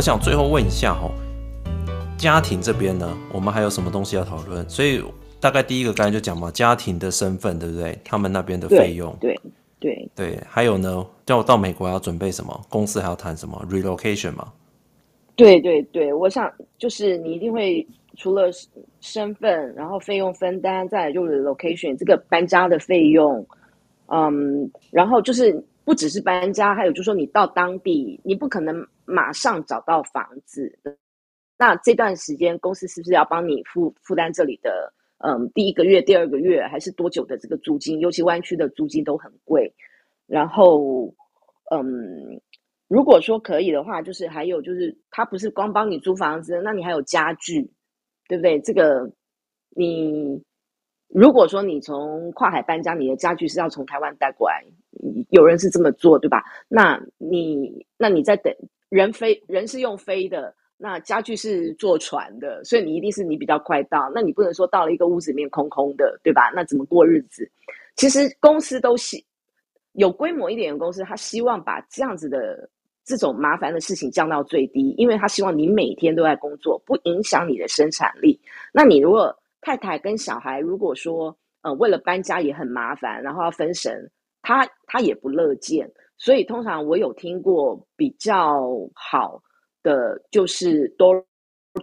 我想最后问一下哈，家庭这边呢，我们还有什么东西要讨论？所以大概第一个刚才就讲嘛，家庭的身份对不对？他们那边的费用，对对对，对，还有呢，叫我到美国要准备什么？公司还要谈什么 relocation 吗？对对对，我想就是你一定会除了身份，然后费用分担，再来就是 location 这个搬家的费用，嗯，然后就是不只是搬家，还有就是说你到当地，你不可能马上找到房子，那这段时间公司是不是要帮你负负担这里的，嗯，第一个月、第二个月还是多久的这个租金？尤其湾区的租金都很贵，然后，嗯。如果说可以的话，就是还有就是，他不是光帮你租房子，那你还有家具，对不对？这个你如果说你从跨海搬家，你的家具是要从台湾带过来，有人是这么做，对吧？那你那你在等人飞，人是用飞的，那家具是坐船的，所以你一定是你比较快到，那你不能说到了一个屋子里面空空的，对吧？那怎么过日子？其实公司都希有规模一点的公司，他希望把这样子的。这种麻烦的事情降到最低，因为他希望你每天都在工作，不影响你的生产力。那你如果太太跟小孩，如果说呃为了搬家也很麻烦，然后要分神，他他也不乐见。所以通常我有听过比较好的，就是 door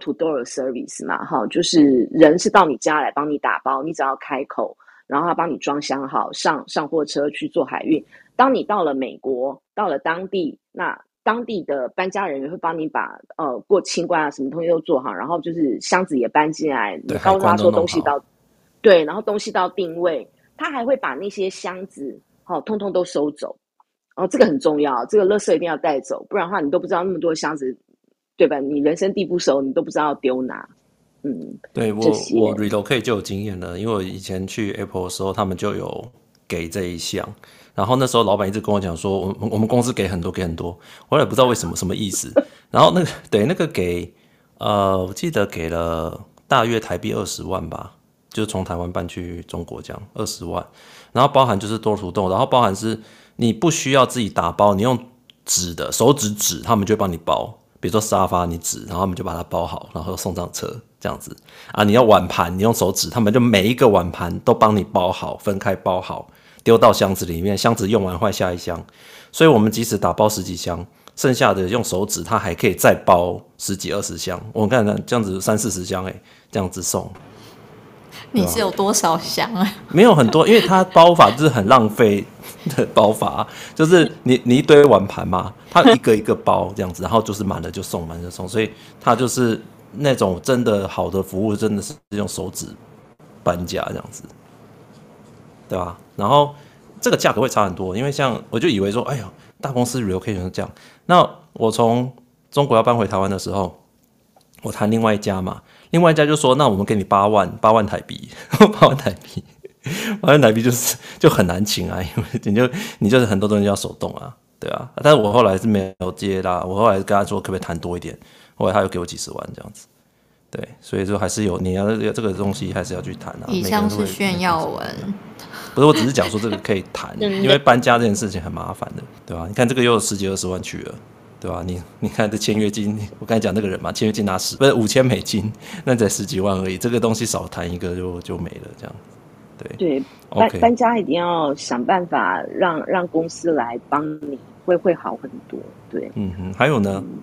to door service 嘛，哈，就是人是到你家来帮你打包，你只要开口，然后他帮你装箱好，上上货车去做海运。当你到了美国，到了当地，那当地的搬家人员会帮你把呃过清关啊什么东西都做好，然后就是箱子也搬进来，你告诉他说东西到，对，然后东西到定位，他还会把那些箱子好、哦、通通都收走，哦、后这个很重要，这个垃圾一定要带走，不然的话你都不知道那么多箱子，对吧？你人生地不熟，你都不知道要丢哪。嗯，对我我 relocate 就有经验了，因为我以前去 Apple 的时候，他们就有给这一项。然后那时候老板一直跟我讲说，我我们公司给很多给很多，我也不知道为什么什么意思。然后那个对那个给呃，我记得给了大约台币二十万吧，就是从台湾搬去中国这样二十万。然后包含就是 door to door，然后包含是你不需要自己打包，你用纸的手指纸，他们就帮你包。比如说沙发你纸，然后他们就把它包好，然后送上车这样子啊。你要碗盘，你用手指，他们就每一个碗盘都帮你包好，分开包好。丢到箱子里面，箱子用完换下一箱，所以我们即使打包十几箱，剩下的用手指，它还可以再包十几二十箱。我看看这样子三四十箱，哎，这样子送。你是有多少箱啊？没有很多，因为它包法就是很浪费的包法，就是你你一堆碗盘嘛，它一个一个包这样子，然后就是满了就送，满了就送，所以它就是那种真的好的服务，真的是用手指搬家这样子。对吧？然后这个价格会差很多，因为像我就以为说，哎呦，大公司 relocation 是这样。那我从中国要搬回台湾的时候，我谈另外一家嘛，另外一家就说，那我们给你八万，八万台币，八万台币，八万台币就是就很难请啊，因为你就你就是很多东西要手动啊，对啊。但是我后来是没有接啦，我后来跟他说可不可以谈多一点，后来他又给我几十万这样子。对，所以说还是有你要这个东西还是要去谈啊。以上是炫耀文，不是，我只是讲说这个可以谈，因为搬家这件事情很麻烦的，对吧？你看这个又有十几二十万去了，对吧？你你看这签约金，我刚才讲那个人嘛，签约金拿十不是五千美金，那才十几万而已，这个东西少谈一个就就没了，这样。对对，搬搬家一定要想办法让让公司来帮你，会会好很多。对，嗯哼，还有呢？嗯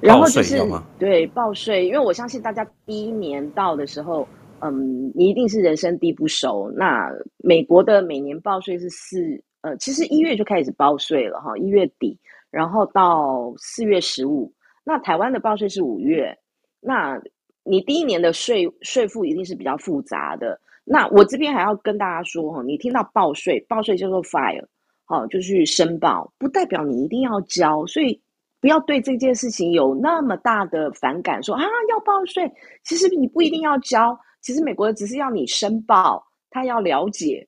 然后就是对报税，因为我相信大家第一年到的时候，嗯，你一定是人生地不熟。那美国的每年报税是四，呃，其实一月就开始报税了哈，一月底，然后到四月十五。那台湾的报税是五月，那你第一年的税税负一定是比较复杂的。那我这边还要跟大家说哈，你听到报税，报税叫做 file，好，就去申报，不代表你一定要交，所以。不要对这件事情有那么大的反感，说啊要报税，其实你不一定要交，其实美国只是要你申报，他要了解，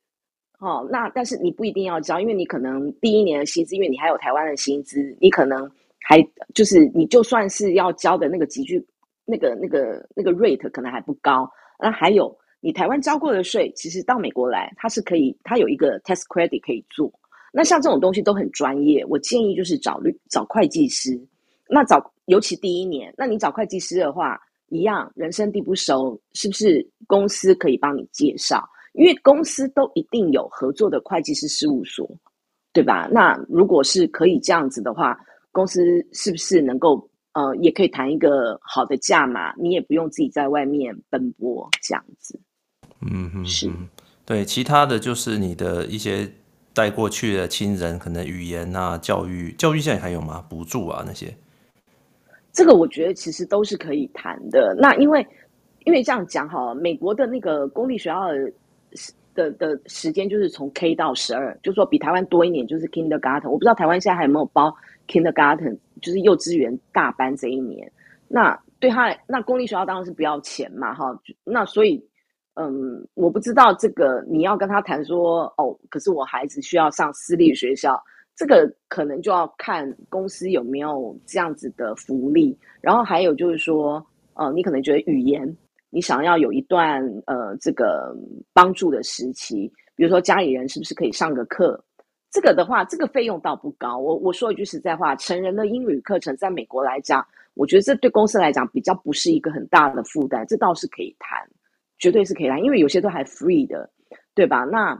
哦，那但是你不一定要交，因为你可能第一年的薪资，因为你还有台湾的薪资，你可能还就是你就算是要交的那个集聚，那个那个那个 rate 可能还不高，那还有你台湾交过的税，其实到美国来，它是可以，它有一个 tax credit 可以做。那像这种东西都很专业，我建议就是找律找会计师。那找尤其第一年，那你找会计师的话，一样人生地不熟，是不是公司可以帮你介绍？因为公司都一定有合作的会计师事务所，对吧？那如果是可以这样子的话，公司是不是能够呃，也可以谈一个好的价码？你也不用自己在外面奔波这样子。嗯哼，是，对，其他的就是你的一些带过去的亲人，可能语言啊、教育、教育现在还有吗？补助啊那些，这个我觉得其实都是可以谈的。那因为因为这样讲哈，美国的那个公立学校的的的时间就是从 K 到十二，就说比台湾多一年，就是 Kindergarten。我不知道台湾现在还有没有包 Kindergarten，就是幼稚园大班这一年。那对他，那公立学校当然是不要钱嘛，哈。那所以。嗯，我不知道这个你要跟他谈说哦，可是我孩子需要上私立学校，这个可能就要看公司有没有这样子的福利。然后还有就是说，呃，你可能觉得语言你想要有一段呃这个帮助的时期，比如说家里人是不是可以上个课？这个的话，这个费用倒不高。我我说一句实在话，成人的英语课程在美国来讲，我觉得这对公司来讲比较不是一个很大的负担，这倒是可以谈。绝对是可以谈，因为有些都还 free 的，对吧？那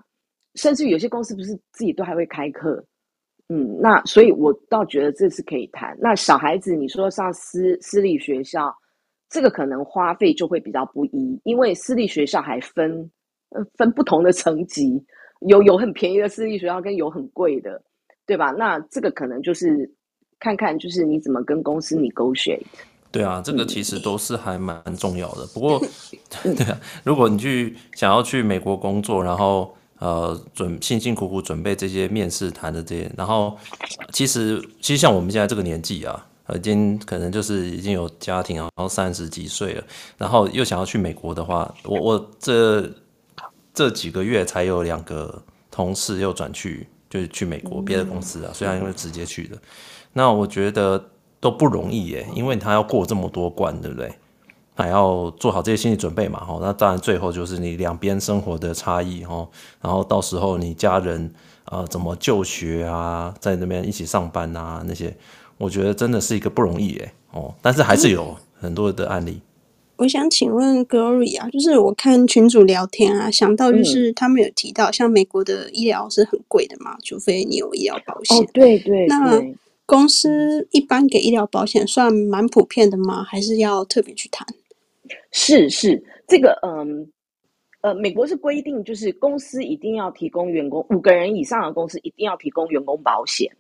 甚至于有些公司不是自己都还会开课，嗯，那所以我倒觉得这是可以谈。那小孩子你说上私私立学校，这个可能花费就会比较不一，因为私立学校还分呃分不同的层级，有有很便宜的私立学校跟有很贵的，对吧？那这个可能就是看看就是你怎么跟公司 negotiate。对啊，这个其实都是还蛮重要的。不过，对啊，如果你去想要去美国工作，然后呃准辛辛苦苦准备这些面试谈的这些，然后其实其实像我们现在这个年纪啊，已经可能就是已经有家庭啊，然后三十几岁了，然后又想要去美国的话，我我这这几个月才有两个同事又转去，就是去美国别的公司啊，虽然因为直接去的，那我觉得。都不容易耶，因为他要过这么多关，对不对？还要做好这些心理准备嘛，哈。那当然，最后就是你两边生活的差异，哈。然后到时候你家人啊、呃，怎么就学啊，在那边一起上班啊，那些，我觉得真的是一个不容易耶，哦。但是还是有很多的案例。我想请问 Glory 啊，就是我看群主聊天啊，想到就是他们有提到，像美国的医疗是很贵的嘛，除非你有医疗保险。哦，对对对。那公司一般给医疗保险算蛮普遍的吗？还是要特别去谈？是是，这个嗯呃，美国是规定，就是公司一定要提供员工五个人以上的公司一定要提供员工保险，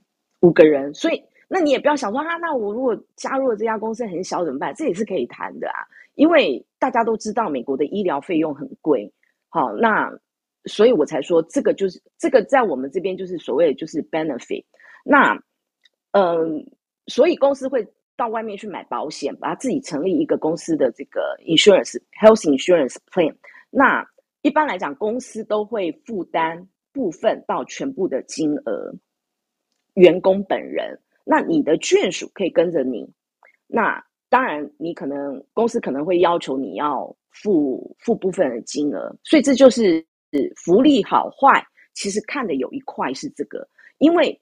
五个人。所以那你也不要想说啊，那我如果加入了这家公司很小怎么办？这也是可以谈的啊，因为大家都知道美国的医疗费用很贵。好，那所以我才说这个就是这个在我们这边就是所谓的就是 benefit。那嗯，所以公司会到外面去买保险，把它自己成立一个公司的这个 insurance health insurance plan。那一般来讲，公司都会负担部分到全部的金额，员工本人。那你的眷属可以跟着你。那当然，你可能公司可能会要求你要付付部分的金额。所以这就是福利好坏，其实看的有一块是这个，因为。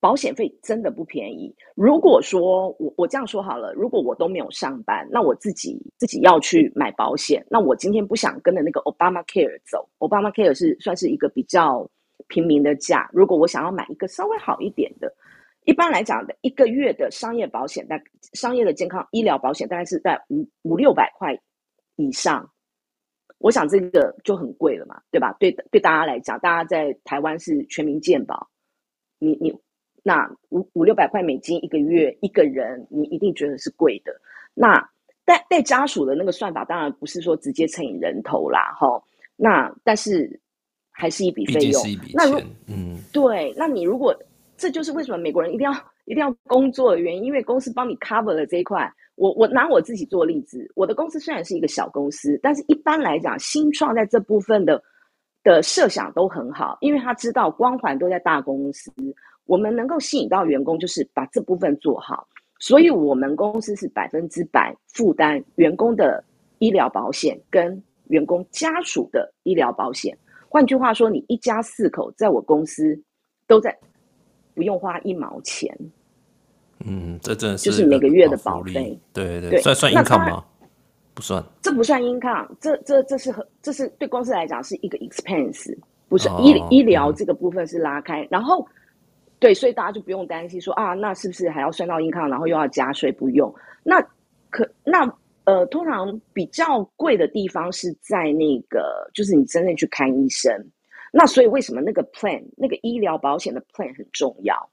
保险费真的不便宜。如果说我我这样说好了，如果我都没有上班，那我自己自己要去买保险，那我今天不想跟着那个 Obamacare 走，Obamacare 是算是一个比较平民的价。如果我想要买一个稍微好一点的，一般来讲的一个月的商业保险，大商业的健康医疗保险大概是在五五六百块以上。我想这个就很贵了嘛，对吧？对对，大家来讲，大家在台湾是全民健保，你你。那五五六百块美金一个月一个人，你一定觉得是贵的。那带带家属的那个算法，当然不是说直接乘以人头啦，哈。那但是还是一笔费用。那如嗯，对，那你如果这就是为什么美国人一定要一定要工作的原因，因为公司帮你 cover 了这一块。我我拿我自己做例子，我的公司虽然是一个小公司，但是一般来讲，新创在这部分的的设想都很好，因为他知道光环都在大公司。我们能够吸引到员工，就是把这部分做好，所以我们公司是百分之百负担员工的医疗保险跟员工家属的医疗保险。换句话说，你一家四口在我公司都在不用花一毛钱，嗯，这真的是就是每个月的保费。对对对，算算 income 吗？不算，这不算 income，这这这是这是对公司来讲是一个 expense，不是医、哦、医疗这个部分是拉开，嗯、然后对，所以大家就不用担心说啊，那是不是还要算到 income，然后又要加税？不用，那可那呃，通常比较贵的地方是在那个，就是你真正去看医生。那所以为什么那个 plan 那个医疗保险的 plan 很重要？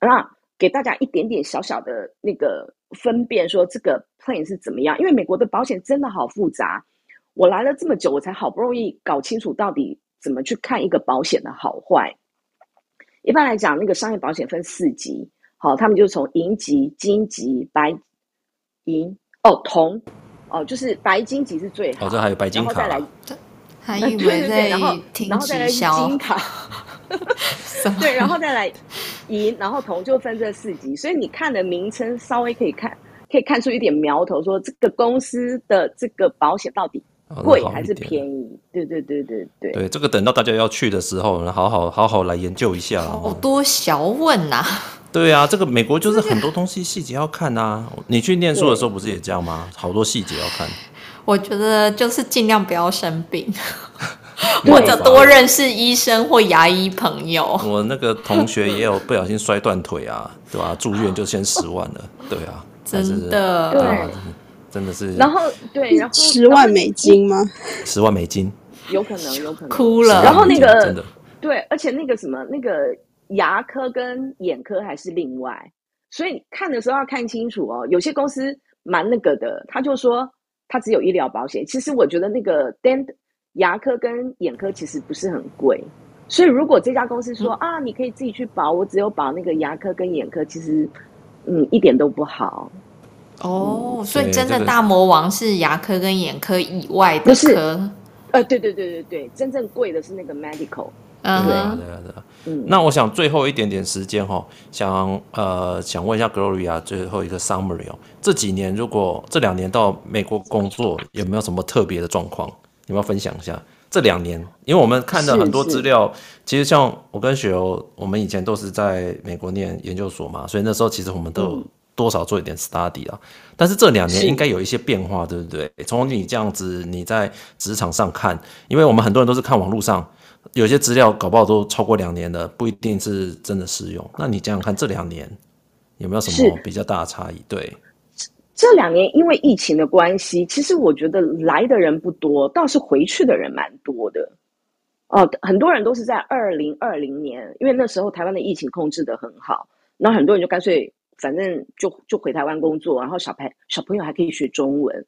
那给大家一点点小小的那个分辨，说这个 plan 是怎么样？因为美国的保险真的好复杂，我来了这么久，我才好不容易搞清楚到底怎么去看一个保险的好坏。一般来讲，那个商业保险分四级，好，他们就从银级、金级、白银哦铜哦，就是白金级是最好，哦，这还有白金卡，然后再来。还以为在听然后再来金卡，对，然后再来银，然后铜就分这四级，所以你看的名称稍微可以看，可以看出一点苗头，说这个公司的这个保险到底贵还是便宜？哦、对对对对对。对，这个等到大家要去的时候，好好好好来研究一下。好多小问呐、啊。对啊，这个美国就是很多东西细节要看啊。你去念书的时候不是也这样吗？好多细节要看。我觉得就是尽量不要生病，或者多认识医生或牙医朋友。我那个同学也有不小心摔断腿啊，对吧？住院就先十万了，对啊，真的，对，真的是。然后对，然后十万美金吗？十万美金，有可能，有可能哭了。然后那个真的对，而且那个什么，那个牙科跟眼科还是另外，所以看的时候要看清楚哦。有些公司蛮那个的，他就说。它只有医疗保险，其实我觉得那个 dent 牙科跟眼科其实不是很贵，所以如果这家公司说、嗯、啊，你可以自己去保，我只有保那个牙科跟眼科，其实嗯一点都不好。哦，所以真的大魔王是牙科跟眼科以外的科？不是，呃，对对对对对，真正贵的是那个 medical。嗯，对啊，对啊，对啊。嗯，那我想最后一点点时间哈，想呃想问一下 Gloria 最后一个 summary 哦，这几年如果这两年到美国工作有没有什么特别的状况？你们要分享一下？这两年，因为我们看的很多资料，其实像我跟雪柔，我们以前都是在美国念研究所嘛，所以那时候其实我们都有多少做一点 study 啊。但是这两年应该有一些变化，对不对？从你这样子你在职场上看，因为我们很多人都是看网络上。有些资料搞不好都超过两年了，不一定是真的适用。那你想想看，这两年有没有什么比较大的差异？对，这两年因为疫情的关系，其实我觉得来的人不多，倒是回去的人蛮多的。哦、呃，很多人都是在二零二零年，因为那时候台湾的疫情控制的很好，那很多人就干脆反正就就回台湾工作，然后小朋小朋友还可以学中文，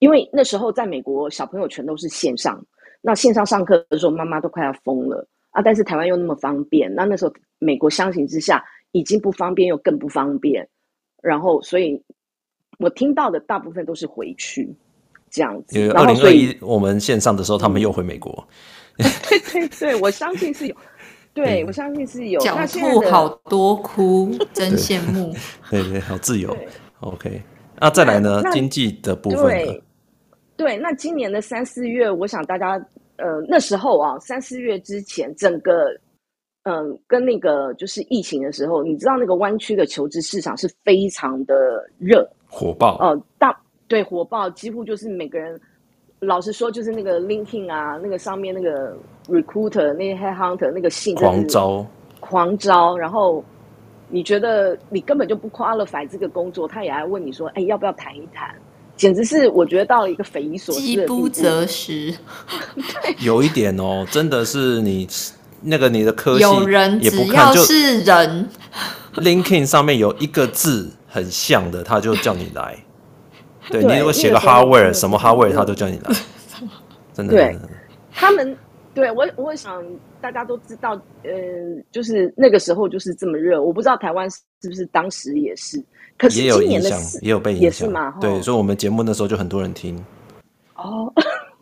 因为那时候在美国小朋友全都是线上。那线上上课的时候，妈妈都快要疯了啊！但是台湾又那么方便，那那时候美国相形之下已经不方便又更不方便，然后所以我听到的大部分都是回去这样子。二零二一我们线上的时候，他们又回美国。对 对对，我相信是有，对我相信是有。狡兔好多哭，真羡慕。对对，好自由。OK，那再来呢？经济的部分。对，那今年的三四月，我想大家，呃，那时候啊，三四月之前，整个，嗯、呃，跟那个就是疫情的时候，你知道那个湾区的求职市场是非常的热，火爆，哦、呃，大对火爆，几乎就是每个人，老实说，就是那个 LinkedIn 啊，那个上面那个 Recruiter 那些 Headhunter 那个信狂招，狂招，然后你觉得你根本就不 qualify 这个工作，他也来问你说，哎，要不要谈一谈？简直是我觉得到了一个匪夷所思的地步。饥不择食，有一点哦，真的是你那个你的科系有人也不看，是人。LinkedIn 上面有一个字很像的，他就叫你来。对，对你如果写个 hardware 什么 hardware，他都叫你来。真的，对，他们对我，我想大家都知道，呃，就是那个时候就是这么热。我不知道台湾是不是当时也是。可是也有影响，也有被影响，也是嘛？对，所以，我们节目那时候就很多人听。哦，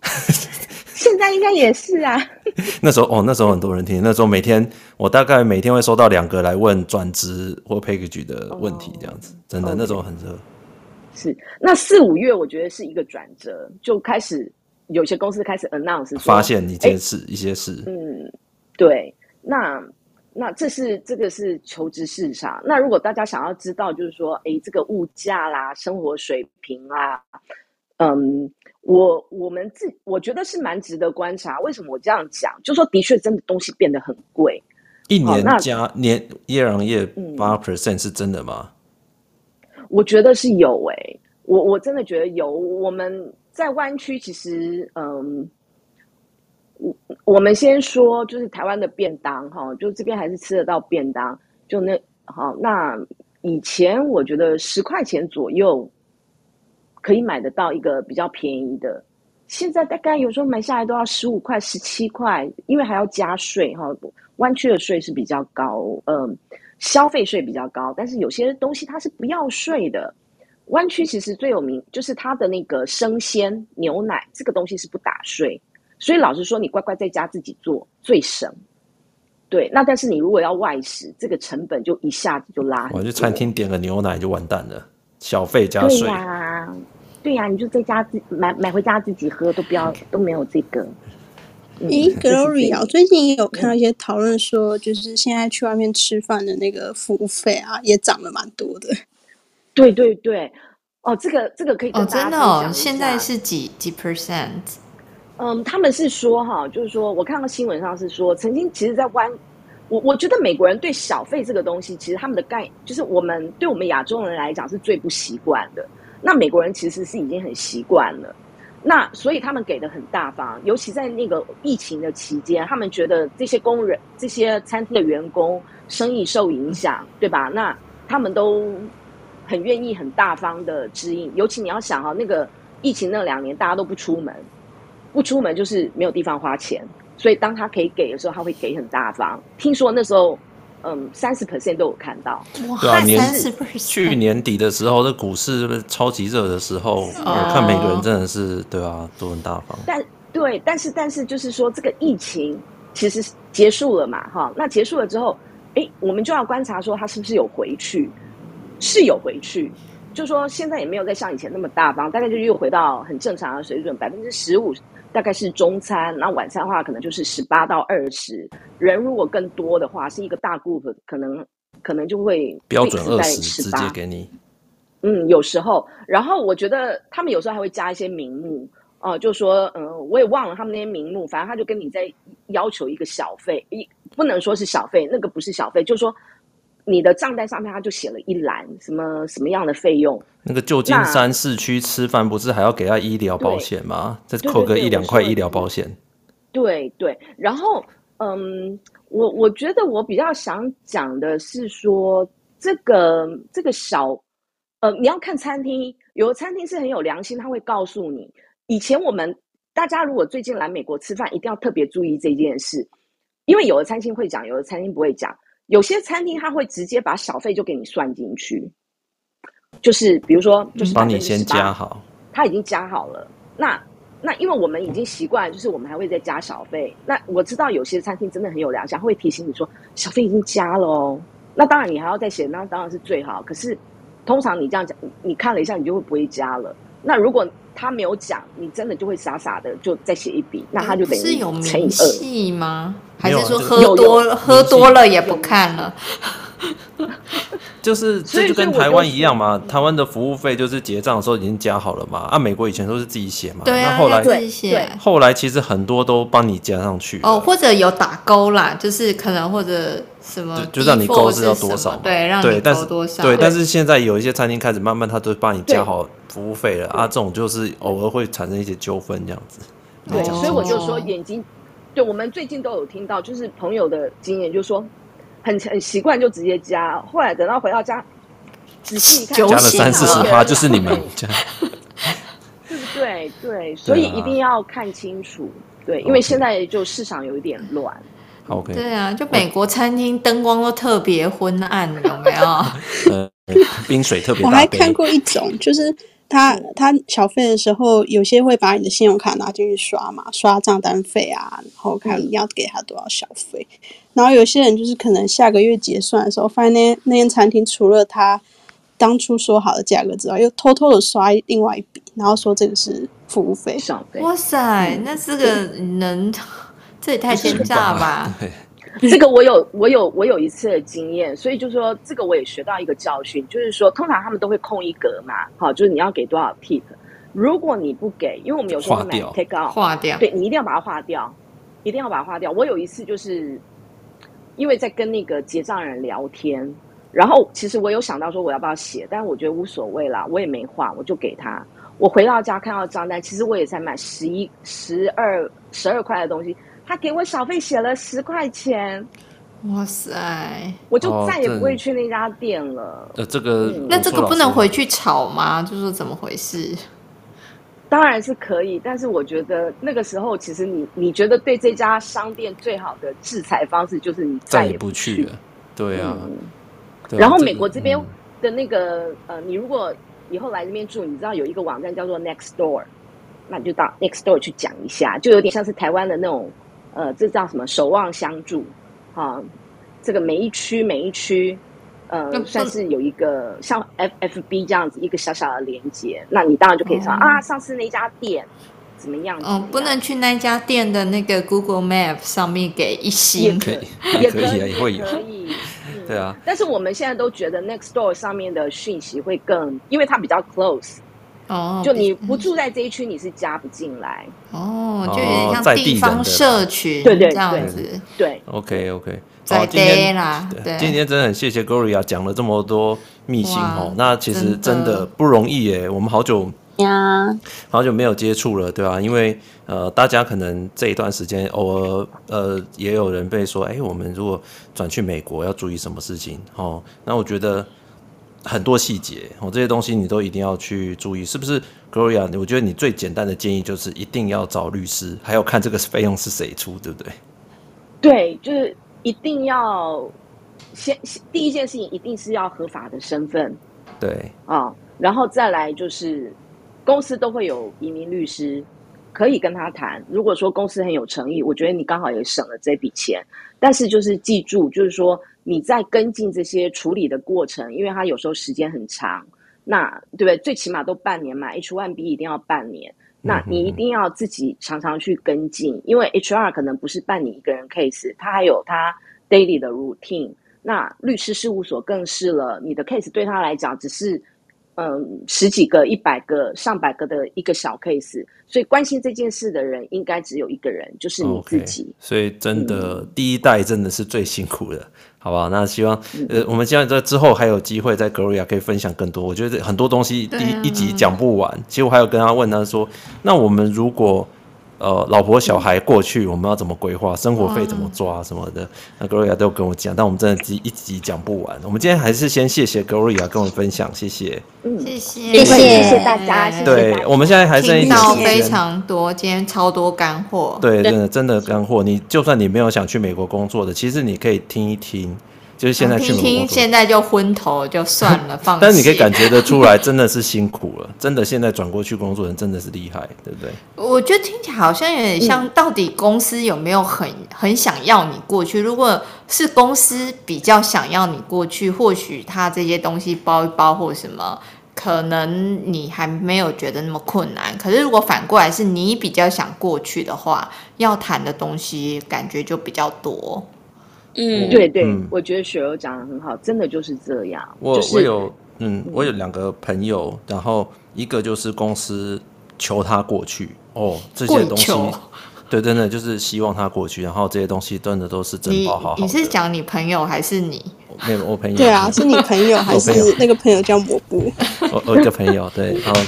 现在应该也是啊。那时候哦，那时候很多人听。那时候每天，我大概每天会收到两个来问转职或 package 的问题，这样子。哦、真的.那时候很热。是，那四五月我觉得是一个转折，就开始有些公司开始 announce 发现一件事，一些事。嗯，对。那那这是这个是求职市场。那如果大家想要知道，就是说，哎，这个物价啦，生活水平啦，嗯，我我们自我觉得是蛮值得观察。为什么我这样讲？就是说，的确，真的东西变得很贵。一年加、哦、年 year on year 八 percent 是真的吗？我觉得是有诶、欸，我我真的觉得有。我们在湾区其实，嗯，我我们先说就是台湾的便当哈，就这边还是吃得到便当。就那好，那以前我觉得十块钱左右可以买得到一个比较便宜的，现在大概有时候买下来都要十五块、十七块，因为还要加税哈。湾区的税是比较高，嗯。消费税比较高，但是有些东西它是不要税的。湾区其实最有名就是它的那个生鲜牛奶，这个东西是不打税，所以老实说，你乖乖在家自己做最省。对，那但是你如果要外食，这个成本就一下子就拉。我去餐厅点个牛奶就完蛋了，小费加税。对呀、啊，对呀、啊，你就在家自买买回家自己喝，都不要都没有这个。咦，Gloria，我最近也有看到一些讨论说，就是现在去外面吃饭的那个服务费啊，也涨了蛮多的。对对对，哦，这个这个可以跟大家哦，真的哦，现在是几几 percent？嗯，他们是说哈，就是说我看到新闻上是说，曾经其实，在湾，我我觉得美国人对小费这个东西，其实他们的概，就是我们对我们亚洲人来讲是最不习惯的。那美国人其实是已经很习惯了。那所以他们给的很大方，尤其在那个疫情的期间，他们觉得这些工人、这些餐厅的员工生意受影响，对吧？那他们都很愿意很大方的指引。尤其你要想哈，那个疫情那两年大家都不出门，不出门就是没有地方花钱，所以当他可以给的时候，他会给很大方。听说那时候。嗯，三十 percent 都有看到。哇，对啊，年去年底的时候，这股市是不是超级热的时候？我看每个人真的是，对啊，都很大方。但对，但是但是就是说，这个疫情其实结束了嘛，哈，那结束了之后，哎，我们就要观察说，它是不是有回去？是有回去，就说现在也没有再像以前那么大方，大概就又回到很正常的水准，百分之十五。大概是中餐，那晚餐的话可能就是十八到二十人，如果更多的话，是一个大 group，可能可能就会标准二十直接给你。嗯，有时候，然后我觉得他们有时候还会加一些名目，哦、呃，就说嗯、呃，我也忘了他们那些名目，反正他就跟你在要求一个小费，一不能说是小费，那个不是小费，就是说。你的账单上面他就写了一栏，什么什么样的费用？那个旧金山市区吃饭不是还要给他医疗保险吗？再扣个一两块医疗保险。对对，然后嗯，我我觉得我比较想讲的是说，这个这个小呃，你要看餐厅，有的餐厅是很有良心，他会告诉你。以前我们大家如果最近来美国吃饭，一定要特别注意这件事，因为有的餐厅会讲，有的餐厅不会讲。有些餐厅他会直接把小费就给你算进去，就是比如说，就是帮你先加好，他已经加好了。那那因为我们已经习惯，就是我们还会再加小费。那我知道有些餐厅真的很有良心，会提醒你说小费已经加了哦。那当然你还要再写，那当然是最好。可是通常你这样讲，你看了一下，你就会不会加了。那如果他没有讲，你真的就会傻傻的就再写一笔，那他就等于乘以二。是有明细吗？还是说喝多了喝多了也不看了？就是这就跟台湾一样嘛，台湾的服务费就是结账的时候已经加好了嘛。啊，美国以前都是自己写嘛，对啊，那后来自己写。后来其实很多都帮你加上去哦，或者有打勾啦，就是可能或者什么，就让你勾是要多少，对，让你勾多少。对，但是现在有一些餐厅开始慢慢，他都帮你加好服务费了啊，这种就是偶尔会产生一些纠纷这样子。对，所以我就说眼睛。对，我们最近都有听到，就是朋友的经验，就是说很很习惯就直接加，后来等到回到家仔细一看，加了三四十趴，就是你们家，对不 对？对，所以一定要看清楚，对，对，因为现在就市场有一点乱。OK，对啊，就美国餐厅灯光都特别昏暗，有没有？呃，冰水特别大。我还看过一种，就是。他他小费的时候，有些会把你的信用卡拿进去刷嘛，刷账单费啊，然后看你要给他多少小费。然后有些人就是可能下个月结算的时候，发现那那间餐厅除了他当初说好的价格之外，又偷偷的刷另外一笔，然后说这个是服务费。小费。哇塞，那这个能，这也太奸诈吧？这个我有我有我有一次的经验，所以就是说这个我也学到一个教训，就是说通常他们都会空一格嘛，好，就是你要给多少 tip，如果你不给，因为我们有时候会买 take out，划掉，对，你一定要把它划掉，一定要把它划掉。我有一次就是因为在跟那个结账人聊天，然后其实我有想到说我要不要写，但是我觉得无所谓啦，我也没画，我就给他。我回到家看到账单，其实我也才买十一、十二、十二块的东西。他给我小费写了十块钱，哇塞！我就再也不会去那家店了。呃，这个、嗯、那这个不能回去吵吗？就是怎么回事？当然是可以，但是我觉得那个时候，其实你你觉得对这家商店最好的制裁方式就是你再也不去，再也不去了。对啊。嗯对啊然后美国这边的那个、嗯、呃，你如果以后来这边住，你知道有一个网站叫做 Nextdoor，那你就到 Nextdoor 去讲一下，就有点像是台湾的那种。呃，这叫什么？守望相助，哈、啊，这个每一区每一区，呃，算是有一个像 F F B 这样子一个小小的连接，那你当然就可以说、嗯、啊，上次那家店怎么样？嗯，不能去那家店的那个 Google Map 上面给一星，可以，也可以，也可以，也会有，可以，嗯、对啊。但是我们现在都觉得 Nextdoor 上面的讯息会更，因为它比较 close。哦，就你不住在这一区，你是加不进来。哦，就有点像地方社群，对对这样子。对，OK OK。在对啦，对。今天真的很谢谢 Gloria 讲了这么多秘辛哦。那其实真的不容易耶，我们好久呀，好久没有接触了，对吧？因为呃，大家可能这一段时间偶尔呃，也有人被说，哎，我们如果转去美国要注意什么事情？哦，那我觉得。很多细节，我这些东西你都一定要去注意，是不是，Gloria？我觉得你最简单的建议就是一定要找律师，还有看这个费用是谁出，对不对？对，就是一定要先第一件事情，一定是要合法的身份，对啊，然后再来就是公司都会有移民律师，可以跟他谈。如果说公司很有诚意，我觉得你刚好也省了这笔钱。但是就是记住，就是说。你在跟进这些处理的过程，因为他有时候时间很长，那对不对？最起码都半年嘛，H1B 一定要半年，那你一定要自己常常去跟进，因为 HR 可能不是办你一个人 case，他还有他 daily 的 routine，那律师事务所更是了，你的 case 对他来讲只是。嗯，十几个、一百个、上百个的一个小 case，所以关心这件事的人应该只有一个人，就是你自己。Okay, 所以真的、嗯、第一代真的是最辛苦的，好不好？那希望、嗯、呃，我们希望在之后还有机会在 Gloria 可以分享更多。我觉得很多东西第一、啊、一集讲不完，其实我还有跟他问他说，那我们如果。呃，老婆小孩过去，我们要怎么规划？生活费怎么抓什么的？那 Gloria 都跟我讲，但我们真的一集讲不完。我们今天还是先谢谢 Gloria 跟我们分享，谢谢。嗯，谢谢，谢谢，谢谢大家。对，我们现在还剩一点时间。非常多，今天超多干货。对，真的真的干货。你就算你没有想去美国工作的，其实你可以听一听。就是现在去听听，现在就昏头就算了，放。但是你可以感觉得出来，真的是辛苦了，真的现在转过去工作人真的是厉害，对不对？我觉得听起来好像有点像，到底公司有没有很很想要你过去？如果是公司比较想要你过去，或许他这些东西包一包或什么，可能你还没有觉得那么困难。可是如果反过来是你比较想过去的话，要谈的东西感觉就比较多。嗯，对对，嗯、我觉得雪柔讲的很好，真的就是这样。我、就是、我有，嗯，我有两个朋友，然后一个就是公司求他过去哦，这些东西，对，真的就是希望他过去，然后这些东西真的都是真包好好。你是讲你朋友还是你？没有，我朋友。对啊，是你朋友 还是那个朋友叫抹布？我我一个朋友，对，然后，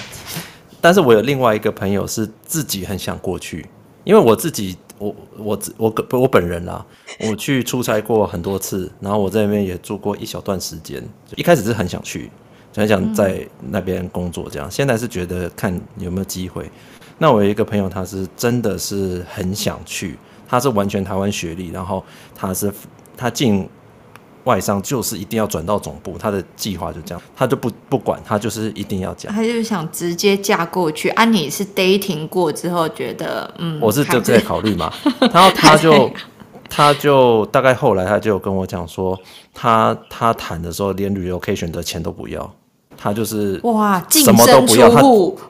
但是我有另外一个朋友是自己很想过去，因为我自己。我我我我我本人啦，我去出差过很多次，然后我在那边也住过一小段时间。一开始是很想去，很想在那边工作这样。现在是觉得看有没有机会。那我有一个朋友，他是真的是很想去，他是完全台湾学历，然后他是他进。外商就是一定要转到总部，他的计划就这样，他就不不管，他就是一定要讲。他就是想直接嫁过去。啊，你是 dating 过之后觉得，嗯，我是就在考虑嘛。然后他就 他就大概后来他就跟我讲说，他他谈的时候连 relocation 的钱都不要，他就是哇，什么都不要，他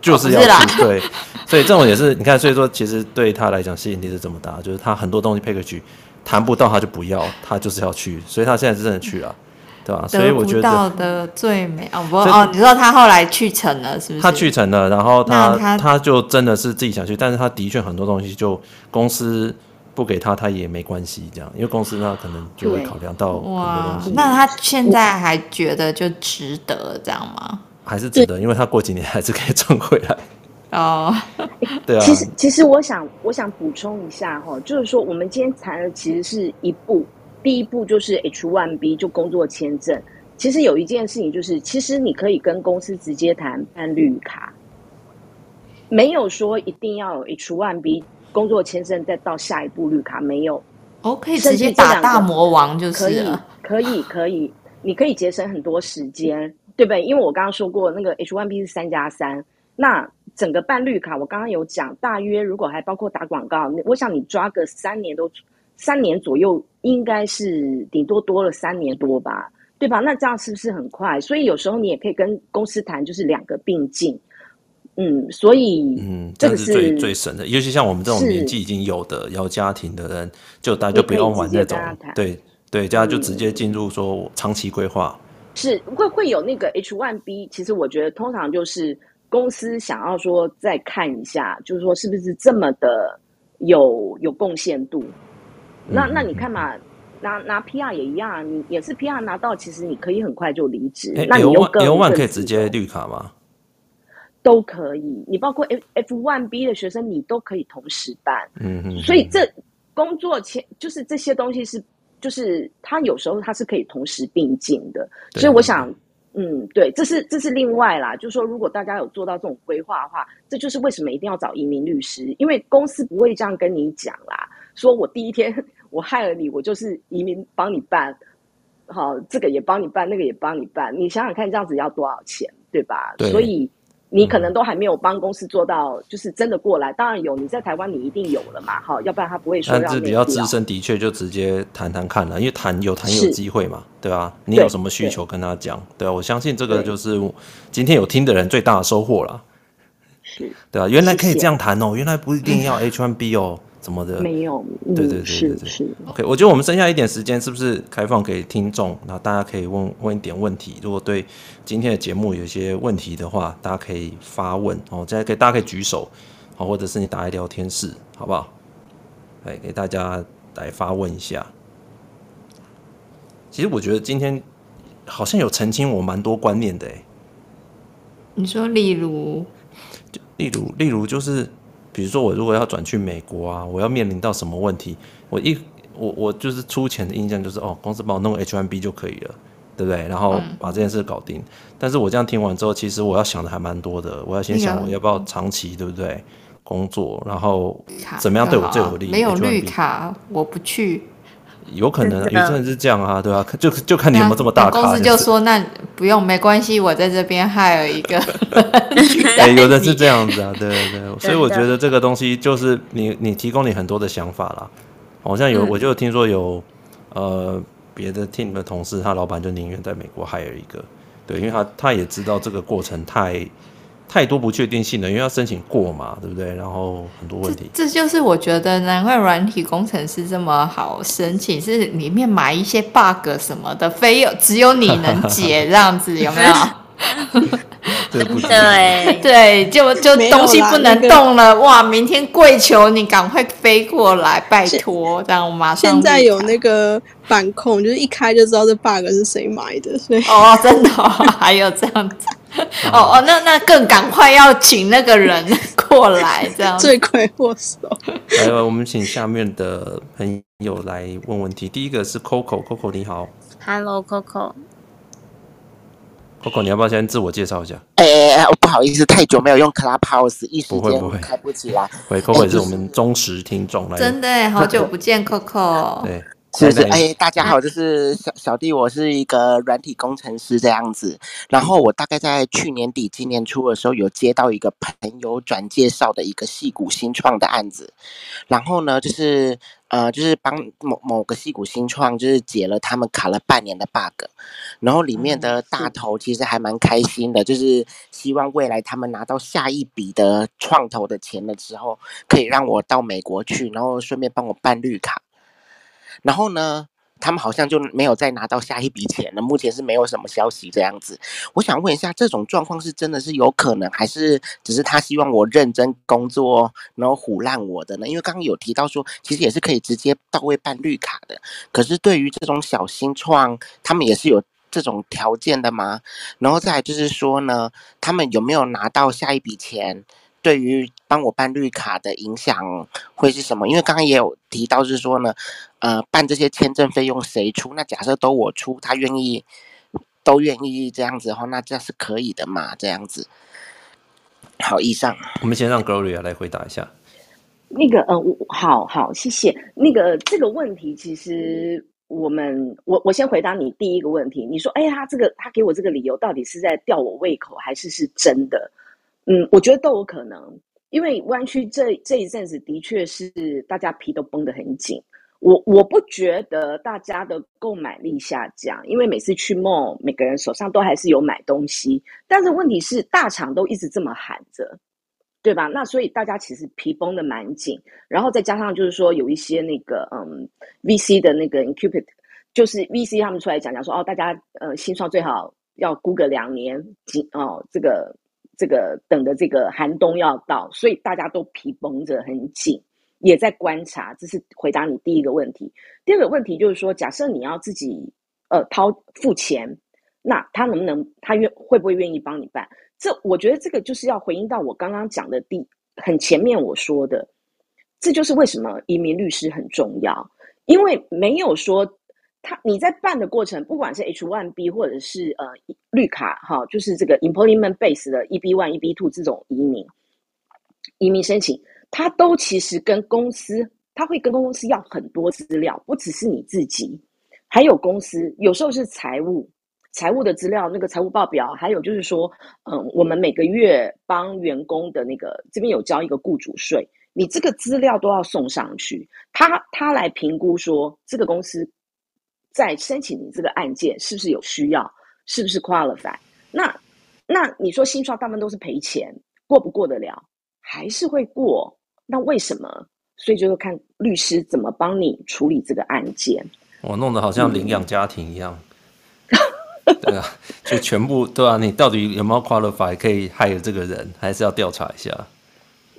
就是要去。哦、对，所以这种也是你看，所以说其实对他来讲吸引力是这么大，就是他很多东西 package。谈不到他就不要，他就是要去，所以他现在真的去了，对吧？所以我觉得到的最美哦，不哦，你说他后来去成了，是不是？他去成了，然后他他，他就真的是自己想去，但是他的确很多东西就公司不给他，他也没关系，这样，因为公司他可能就会考量到很多东西。那他现在还觉得就值得这样吗？还是值得，因为他过几年还是可以赚回来。哦，对啊。其实，其实我想，我想补充一下哈，就是说，我们今天谈的其实是一步，第一步就是 H1B 就工作签证。其实有一件事情就是，其实你可以跟公司直接谈办绿卡，没有说一定要有 H1B 工作签证再到下一步绿卡，没有。哦，可以直接打大魔王就是了。可以，可以，可以，你可以节省很多时间，对不对？因为我刚刚说过，那个 H one B 是三加三，那。整个办绿卡，我刚刚有讲，大约如果还包括打广告，我想你抓个三年都三年左右，应该是顶多多了三年多吧，对吧？那这样是不是很快？所以有时候你也可以跟公司谈，就是两个并进。嗯，所以嗯，这个是最最省的，尤其像我们这种年纪已经有的有家庭的人，就大家就不用玩那种，对对，大家就直接进入说长期规划。是会会有那个 H one B，其实我觉得通常就是。公司想要说再看一下，就是说是不是这么的有有贡献度？那那你看嘛，拿拿 PR 也一样，你也是 PR 拿到，其实你可以很快就离职。欸、那你又更 L1 可以直接绿卡吗？都可以，你包括 F F one B 的学生，你都可以同时办。嗯嗯。所以这工作前就是这些东西是，就是他有时候他是可以同时并进的。所以我想。嗯，对，这是这是另外啦，就是说，如果大家有做到这种规划的话，这就是为什么一定要找移民律师，因为公司不会这样跟你讲啦，说我第一天我害了你，我就是移民帮你办，好，这个也帮你办，那个也帮你办，你想想看，这样子要多少钱，对吧？对，所以。你可能都还没有帮公司做到，就是真的过来。当然有，你在台湾你一定有了嘛，哈，要不然他不会说。但是比较资深，的确就直接谈谈看了，因为谈有谈有机会嘛，对吧？你有什么需求跟他讲，对啊，我相信这个就是今天有听的人最大的收获了。是，对啊，原来可以这样谈哦，原来不一定要 H1B 哦。怎么的？没有，对对对对对，是 OK。我觉得我们剩下一点时间，是不是开放给听众？那大家可以问问一点问题。如果对今天的节目有些问题的话，大家可以发问哦。现在可以，大家可以举手，好，或者是你打来聊天室，好不好？来给大家来发问一下。其实我觉得今天好像有澄清我蛮多观念的，哎。你说，例如，就例如，例如就是。比如说，我如果要转去美国啊，我要面临到什么问题？我一我我就是出钱的印象就是哦，公司帮我弄 H1B 就可以了，对不对？然后把这件事搞定。嗯、但是我这样听完之后，其实我要想的还蛮多的。我要先想我要不要长期，对不对？工作，然后怎么样对我最有利？没有绿卡，我不去。有可能，有真的是这样啊，对吧？就就看你有没有这么大咖。公司就说那不用，没关系，我在这边还有一个。哎，有的是这样子啊，对对对，所以我觉得这个东西就是你你提供你很多的想法啦。好像有，我就听说有呃别的 team 的同事，他老板就宁愿在美国还有一个，对，因为他他也知道这个过程太。太多不确定性了，因为要申请过嘛，对不对？然后很多问题。这，这就是我觉得难怪软体工程师这么好申请，是里面埋一些 bug 什么的，非有只有你能解这样子，有没有？对不对？对，就就东西不能动了，那个、哇！明天跪求你赶快飞过来，拜托，这样我马上。现在有那个板控，就是一开就知道这 bug 是谁埋的，所以哦，真的、哦、还有这样子。哦哦，那那更赶快要请那个人 过来，这样罪魁祸首。来，我们请下面的朋友来问问题。第一个是 Coco，Coco 你好，Hello，Coco。Coco，你要不要先自我介绍一下？哎哎哎，不好意思，太久没有用 Clubhouse，一时间开不起来。喂，Coco 也是我们忠实听众，来真的好久不见，Coco。对。是不是？哎，大家好，就是小小弟，我是一个软体工程师这样子。然后我大概在去年底、今年初的时候，有接到一个朋友转介绍的一个戏谷新创的案子。然后呢，就是呃，就是帮某某个戏谷新创，就是解了他们卡了半年的 bug。然后里面的大头其实还蛮开心的，就是希望未来他们拿到下一笔的创投的钱了之后，可以让我到美国去，然后顺便帮我办绿卡。然后呢，他们好像就没有再拿到下一笔钱了，目前是没有什么消息这样子。我想问一下，这种状况是真的是有可能，还是只是他希望我认真工作，然后唬烂我的呢？因为刚刚有提到说，其实也是可以直接到位办绿卡的。可是对于这种小新创，他们也是有这种条件的吗？然后再就是说呢，他们有没有拿到下一笔钱？对于帮我办绿卡的影响会是什么？因为刚刚也有提到，是说呢，呃，办这些签证费用谁出？那假设都我出，他愿意，都愿意这样子的话，那这是可以的嘛？这样子。好，以上我们先让 Gloria 来回答一下。那个，呃，好好，谢谢。那个这个问题，其实我们，我我先回答你第一个问题。你说，哎，他这个他给我这个理由，到底是在吊我胃口，还是是真的？嗯，我觉得都有可能，因为湾区这这一阵子的确是大家皮都绷得很紧。我我不觉得大家的购买力下降，因为每次去 mall，每个人手上都还是有买东西。但是问题是，大厂都一直这么喊着，对吧？那所以大家其实皮绷得蛮紧，然后再加上就是说有一些那个嗯 VC 的那个 incubate，就是 VC 他们出来讲讲说哦，大家呃新创最好要估个两年几哦这个。这个等的这个寒冬要到，所以大家都皮绷着很紧，也在观察。这是回答你第一个问题。第二个问题就是说，假设你要自己呃掏付钱，那他能不能他愿会不会愿意帮你办？这我觉得这个就是要回应到我刚刚讲的第很前面我说的，这就是为什么移民律师很重要，因为没有说。他你在办的过程，不管是 H one B 或者是呃绿卡哈，就是这个 employment base 的 EB one、EB two 这种移民移民申请，他都其实跟公司，他会跟公司要很多资料，不只是你自己，还有公司，有时候是财务财务的资料，那个财务报表，还有就是说，嗯，我们每个月帮员工的那个这边有交一个雇主税，你这个资料都要送上去，他他来评估说这个公司。在申请你这个案件是不是有需要，是不是 qualify？那那你说新创大部分都是赔钱，过不过得了？还是会过？那为什么？所以就是看律师怎么帮你处理这个案件。我弄得好像领养家庭一样，嗯、对啊，就全部对啊，你到底有没有 qualify 可以 hire 这个人，还是要调查一下？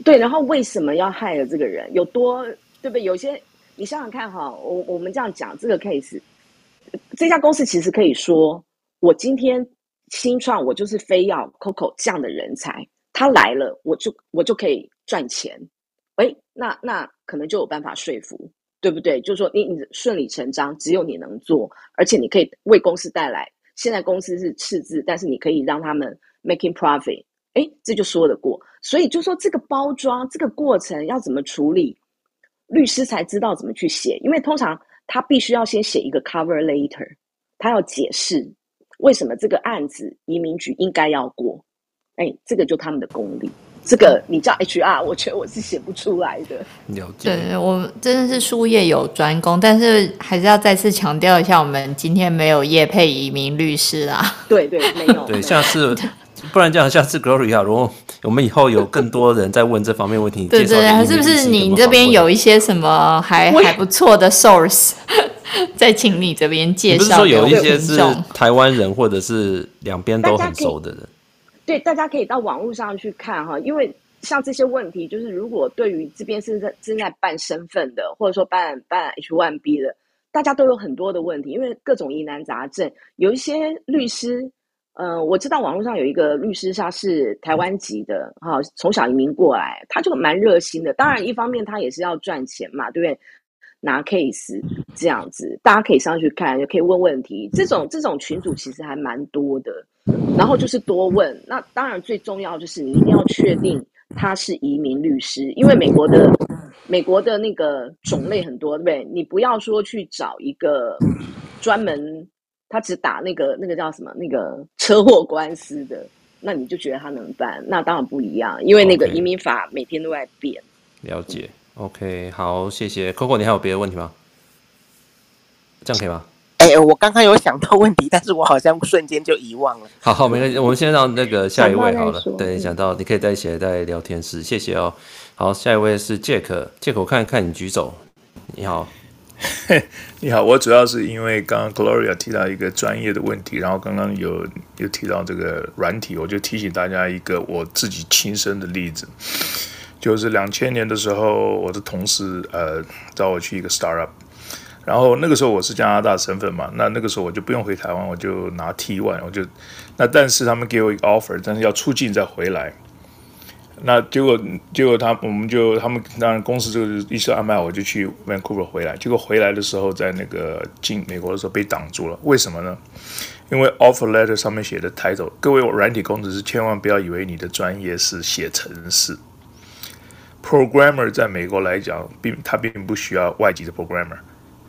对，然后为什么要 hire 这个人？有多对不对？有些你想想看哈，我我们这样讲这个 case。这家公司其实可以说，我今天新创，我就是非要 Coco 这样的人才，他来了，我就我就可以赚钱。诶，那那可能就有办法说服，对不对？就是说你你顺理成章，只有你能做，而且你可以为公司带来。现在公司是赤字，但是你可以让他们 making profit，诶，这就说得过。所以就说这个包装这个过程要怎么处理，律师才知道怎么去写，因为通常。他必须要先写一个 cover letter，他要解释为什么这个案子移民局应该要过。哎，这个就他们的功力。这个你叫 HR，我觉得我是写不出来的。了解。对，我真的是术业有专攻，但是还是要再次强调一下，我们今天没有业配移民律师啊。对对，没有。对，下次不然这样，下次 Gloria，如果我们以后有更多人在问这方面问题，对对，是不是你这边有一些什么还还不错的 source？再请你这边介绍。不是说有一些是台湾人，或者是两边都很熟的人？对，大家可以到网络上去看哈，因为像这些问题，就是如果对于这边是在正在办身份的，或者说办办 H1B 的，大家都有很多的问题，因为各种疑难杂症，有一些律师。嗯、我知道网络上有一个律师，他是台湾籍的，哈，从小移民过来，他就蛮热心的。当然，一方面他也是要赚钱嘛，对不对？拿 case 这样子，大家可以上去看，也可以问问题。这种这种群组其实还蛮多的。然后就是多问。那当然最重要就是你一定要确定他是移民律师，因为美国的美国的那个种类很多，对不对？你不要说去找一个专门。他只打那个那个叫什么那个车祸官司的，那你就觉得他能办？那当然不一样，因为那个移民法每天都在变。Okay. 了解，OK，好，谢谢 Coco，你还有别的问题吗？这样可以吗？哎、欸，我刚刚有想到问题，但是我好像瞬间就遗忘了。好好，没关系，我们先让那个下一位好了。对，想到你可以再写在聊天室，谢谢哦。好，下一位是 Jack，Jack，我看看你举手，你好。你好，我主要是因为刚刚 Gloria 提到一个专业的问题，然后刚刚有有提到这个软体，我就提醒大家一个我自己亲身的例子，就是两千年的时候，我的同事呃找我去一个 startup，然后那个时候我是加拿大身份嘛，那那个时候我就不用回台湾，我就拿 T one，我就那但是他们给我一个 offer，但是要出境再回来。那结果，结果他我们就他们当然公司这个一次安排，我就去 Vancouver 回来。结果回来的时候，在那个进美国的时候被挡住了。为什么呢？因为 offer letter 上面写的 title，各位软体工程师千万不要以为你的专业是写程式。Programmer 在美国来讲，并他并不需要外籍的 programmer。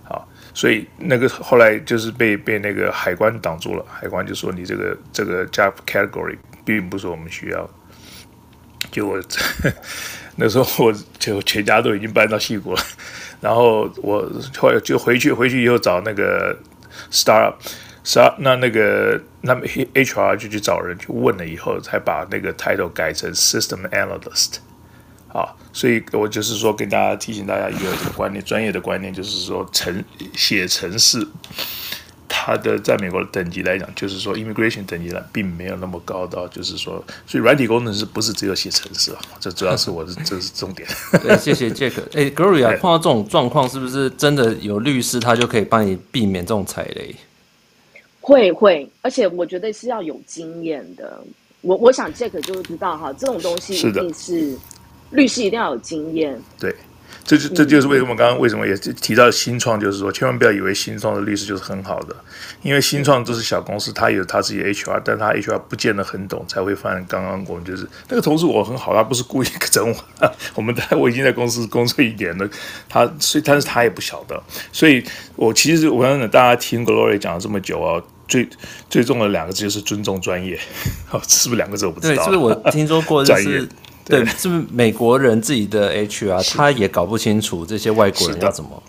好，所以那个后来就是被被那个海关挡住了。海关就说你这个这个 job category 并不是我们需要。就我那时候，我就全家都已经搬到矽谷了，然后我后来就回去，回去以后找那个 startup，so 那那个那么 HR 就去找人去问了以后，才把那个 title 改成 system analyst。好，所以我就是说，跟大家提醒大家一个观念，专业的观念就是说，程写程式。它的在美国的等级来讲，就是说 immigration 等级呢，并没有那么高到，就是说，所以软体工程师不是只有写程式啊，这主要是我的 这是重点。对，谢谢 Jack。哎，Gloria 碰到这种状况，是不是真的有律师他就可以帮你避免这种踩雷？会会，而且我觉得是要有经验的。我我想 Jack 就知道哈，这种东西一定是，是律师一定要有经验。对。这就这就是为什么刚刚为什么也提到新创，就是说千万不要以为新创的律师就是很好的，因为新创都是小公司，他有他自己的 HR，但他 HR 不见得很懂，才会犯刚刚我们就是那个同事我很好，他不是故意整我，我们在我已经在公司工作一年了，他所以但是他也不晓得，所以我其实我想大家听 Gloria 讲了这么久啊，最最重要的两个字就是尊重专业，是不是两个字我不知道？对，是不是我听说过 就是。对，是不是美国人自己的 HR 他也搞不清楚这些外国人要怎么？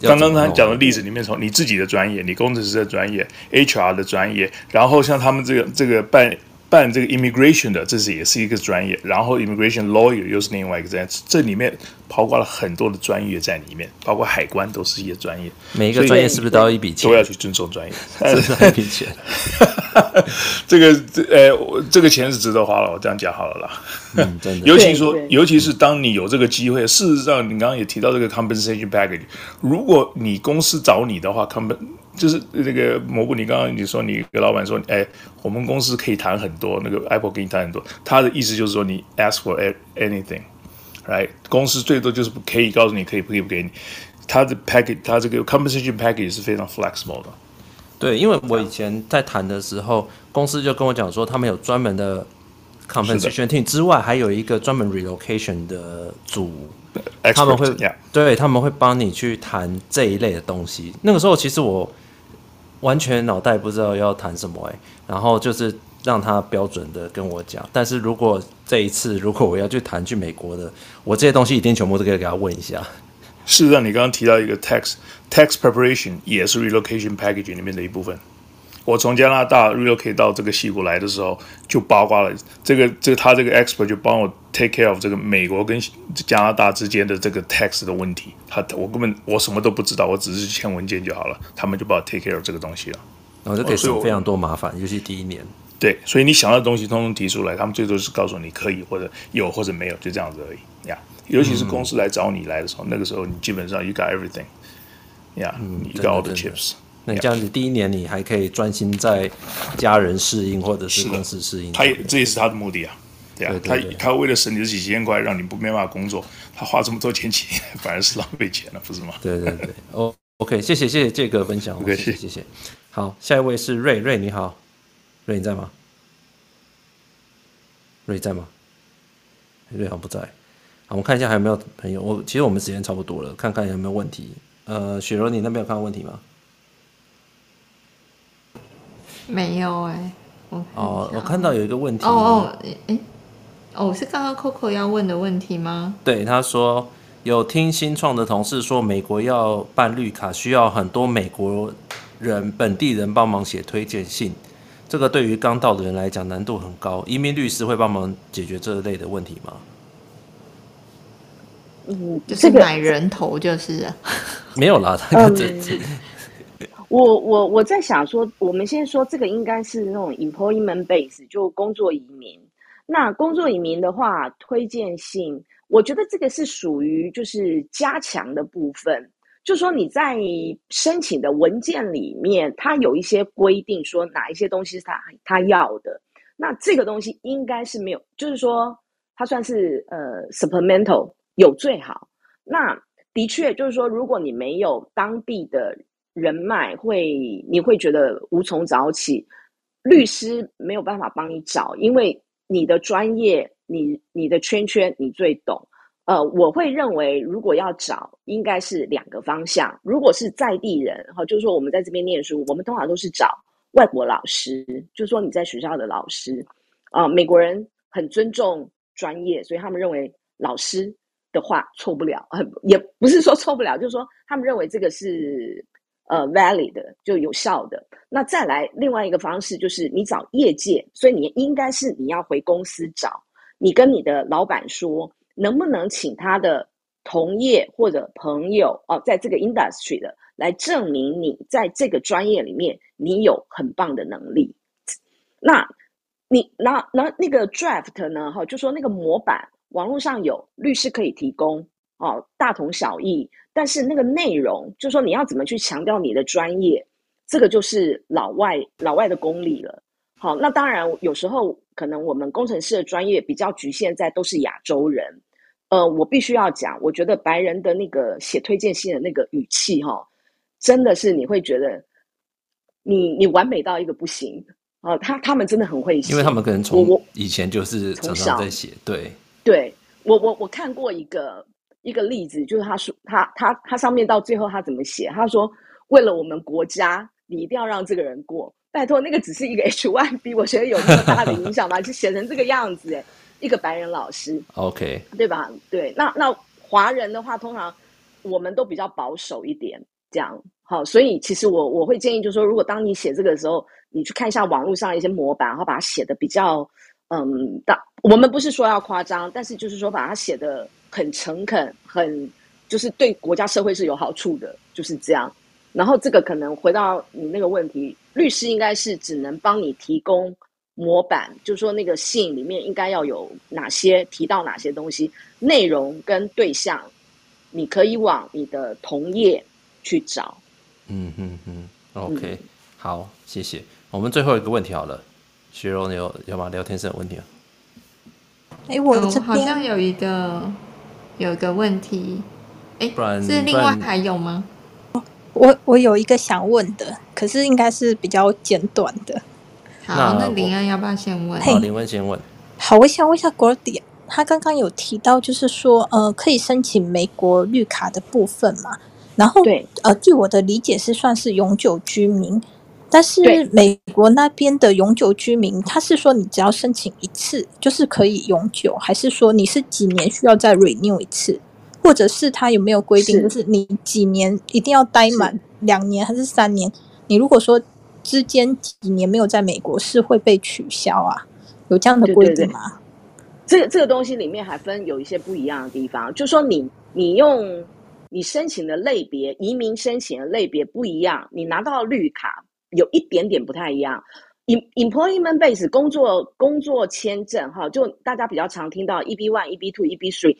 刚刚他讲的例子里面，从你自己的专业，你工程师的专业，HR 的专业，然后像他们这个这个办。办这个 immigration 的，这是也是一个专业，然后 immigration lawyer 又是另外一个专业，这里面包括了很多的专业在里面，包括海关都是一些专业。每一个专业是不是都要一笔钱？都要去尊重专业，是一笔钱。这个这呃，这个钱是值得花了，我这样讲好了啦。嗯，真的。尤其说，尤其是当你有这个机会，事实上，你刚刚也提到这个 compensation package，如果你公司找你的话，comp 就是那个蘑菇，你刚刚你说你跟老板说，哎，我们公司可以谈很多，那个 Apple 给你谈很多，他的意思就是说你 ask for anything，right？公司最多就是不可以告诉你可以不可以不给你，他的 package，他这个 compensation package 是非常 flexible 的。对，因为我以前在谈的时候，公司就跟我讲说，他们有专门的 compensation team 之外，还有一个专门 relocation 的组。他们会对，他们会帮你去谈这一类的东西。那个时候其实我完全脑袋不知道要谈什么哎，然后就是让他标准的跟我讲。但是如果这一次如果我要去谈去美国的，我这些东西一定全部都可以给他问一下。事实上，你刚刚提到一个 tax tax preparation 也是 relocation package 里面的一部分。我从加拿大 relocate 到这个西谷来的时候，就包括了这个这个他这个 expert 就帮我 take care of 这个美国跟加拿大之间的这个 tax 的问题。他我根本我什么都不知道，我只是签文件就好了，他们就帮我 take care of 这个东西了。然后就可以省非常多麻烦，尤其第一年。对，所以你想要的东西通通提出来，他们最多是告诉你可以或者有或者没有，就这样子而已呀。Yeah, 尤其是公司来找你来的时候，嗯、那个时候你基本上 you got everything，呀、yeah, 嗯，你 got all the chips。那这样子，第一年你还可以专心在家人适应，或者是公司适应。他也这也是他的目的啊，对啊，对对对，他他为了省你这几千块，让你不没办法工作，他花这么多钱请你，反而是浪费钱了，不是吗？对对对，哦，OK，谢谢谢谢这个分享，OK，谢谢谢谢。好，下一位是瑞瑞，你好，瑞你在吗？瑞在吗？瑞好像不在。好，我们看一下还有没有朋友。我其实我们时间差不多了，看看有没有问题。呃，雪柔，你那边有看到问题吗？没有哎、欸，我哦，我看到有一个问题。哦哦，哎，哦，是刚刚 Coco 要问的问题吗？对，他说有听新创的同事说，美国要办绿卡需要很多美国人本地人帮忙写推荐信，这个对于刚到的人来讲难度很高，移民律师会帮忙解决这类的问题吗？嗯，就是买人头就是，没有啦，嗯，我我我在想说，我们先说这个应该是那种 employment base，就工作移民。那工作移民的话，推荐信，我觉得这个是属于就是加强的部分，就说你在申请的文件里面，它有一些规定，说哪一些东西是他他要的。那这个东西应该是没有，就是说它算是呃 supplemental 有最好。那的确就是说，如果你没有当地的人脉，会你会觉得无从找起，律师没有办法帮你找，因为你的专业，你你的圈圈你最懂。呃，我会认为如果要找，应该是两个方向。如果是在地人哈，就是说我们在这边念书，我们通常都是找。外国老师，就是说你在学校的老师，啊、呃，美国人很尊重专业，所以他们认为老师的话错不了，很也不是说错不了，就是说他们认为这个是呃 valid 的，就有效的。那再来另外一个方式就是你找业界，所以你应该是你要回公司找，你跟你的老板说，能不能请他的同业或者朋友哦、在这个 industry 的。来证明你在这个专业里面你有很棒的能力。那你那那那个 draft 呢？哈，就说那个模板，网络上有律师可以提供哦，大同小异。但是那个内容，就说你要怎么去强调你的专业，这个就是老外老外的功力了。好，那当然有时候可能我们工程师的专业比较局限在都是亚洲人。呃，我必须要讲，我觉得白人的那个写推荐信的那个语气，哈。真的是你会觉得你你完美到一个不行啊！他他们真的很会写，因为他们可能从以前就是常常在写。对，对我我我看过一个一个例子，就是他说他他他上面到最后他怎么写？他说为了我们国家，你一定要让这个人过。拜托，那个只是一个 H1B，我觉得有那么大的影响吗？就写成这个样子，哎，一个白人老师，OK，对吧？对，那那华人的话，通常我们都比较保守一点。这样好，所以其实我我会建议，就是说，如果当你写这个的时候，你去看一下网络上一些模板，然后把它写的比较，嗯，大。我们不是说要夸张，但是就是说把它写的很诚恳，很就是对国家社会是有好处的，就是这样。然后这个可能回到你那个问题，律师应该是只能帮你提供模板，就是说那个信里面应该要有哪些提到哪些东西，内容跟对象，你可以往你的同业。去找，嗯嗯嗯，OK，嗯好，谢谢。我们最后一个问题好了，徐柔，你有有吗？聊天室有问题啊？哎、欸，我这边好像有一个有一个问题，哎、欸，不然是另外还有吗？我我有一个想问的，可是应该是比较简短的。好，那林安要不要先问？好，林安先问。好，我想问一下 Gordy，他刚刚有提到，就是说，呃，可以申请美国绿卡的部分嘛？然后，对，呃，据我的理解是算是永久居民，但是美国那边的永久居民，他是说你只要申请一次就是可以永久，还是说你是几年需要再 renew 一次，或者是他有没有规定，就是你几年一定要待满两年还是三年？你如果说之间几年没有在美国，是会被取消啊？有这样的规定吗？这个这个东西里面还分有一些不一样的地方，就是说你你用。你申请的类别，移民申请的类别不一样，你拿到绿卡有一点点不太一样。Employment base 工作工作签证哈，就大家比较常听到 EB one、EB two、EB three，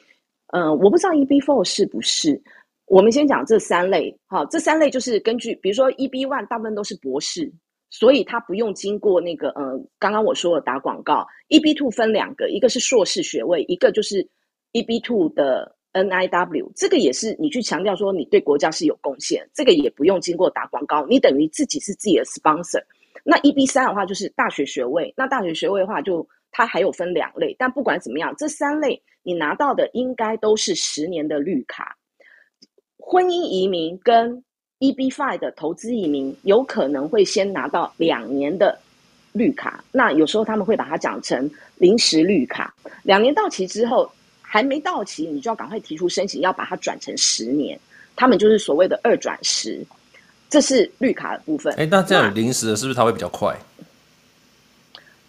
嗯，我不知道 EB four 是不是。我们先讲这三类，哈，这三类就是根据，比如说 EB one 大部分都是博士，所以他不用经过那个，呃，刚刚我说的打广告。EB two 分两个，一个是硕士学位，一个就是 EB two 的。NIW 这个也是你去强调说你对国家是有贡献，这个也不用经过打广告，你等于自己是自己的 sponsor。那 EB 三的话就是大学学位，那大学学位的话就它还有分两类，但不管怎么样，这三类你拿到的应该都是十年的绿卡。婚姻移民跟 EB five 的投资移民有可能会先拿到两年的绿卡，那有时候他们会把它讲成临时绿卡，两年到期之后。还没到期，你就要赶快提出申请，要把它转成十年。他们就是所谓的二转十，这是绿卡的部分。哎，那这样临时的，是不是它会比较快？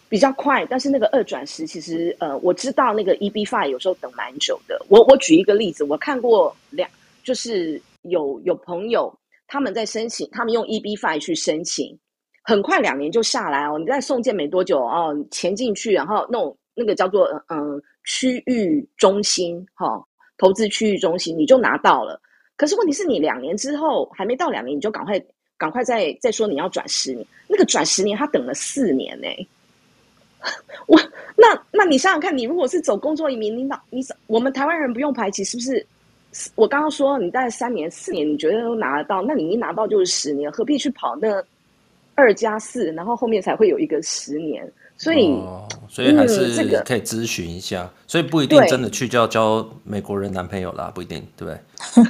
比较快，但是那个二转十，其实呃，我知道那个 EB five 有时候等蛮久的。我我举一个例子，我看过两，就是有有朋友他们在申请，他们用 EB Five 去申请，很快两年就下来哦。你在送件没多久哦，钱进去，然后那种那个叫做嗯区域中心哈、投资区域中心你就拿到了。可是问题是你两年之后还没到两年，你就赶快赶快再再说你要转十年，那个转十年他等了四年呢。我那那你想想看，你如果是走工作移民，你哪你我们台湾人不用排期，是不是？我刚刚说你大概三年四年，你觉得都拿得到？那你一拿到就是十年，何必去跑那二加四，然后后面才会有一个十年？所以，哦、所以还是可以咨询一下、所以不一定真的去就要交美国人男朋友啦，不一定，对不对？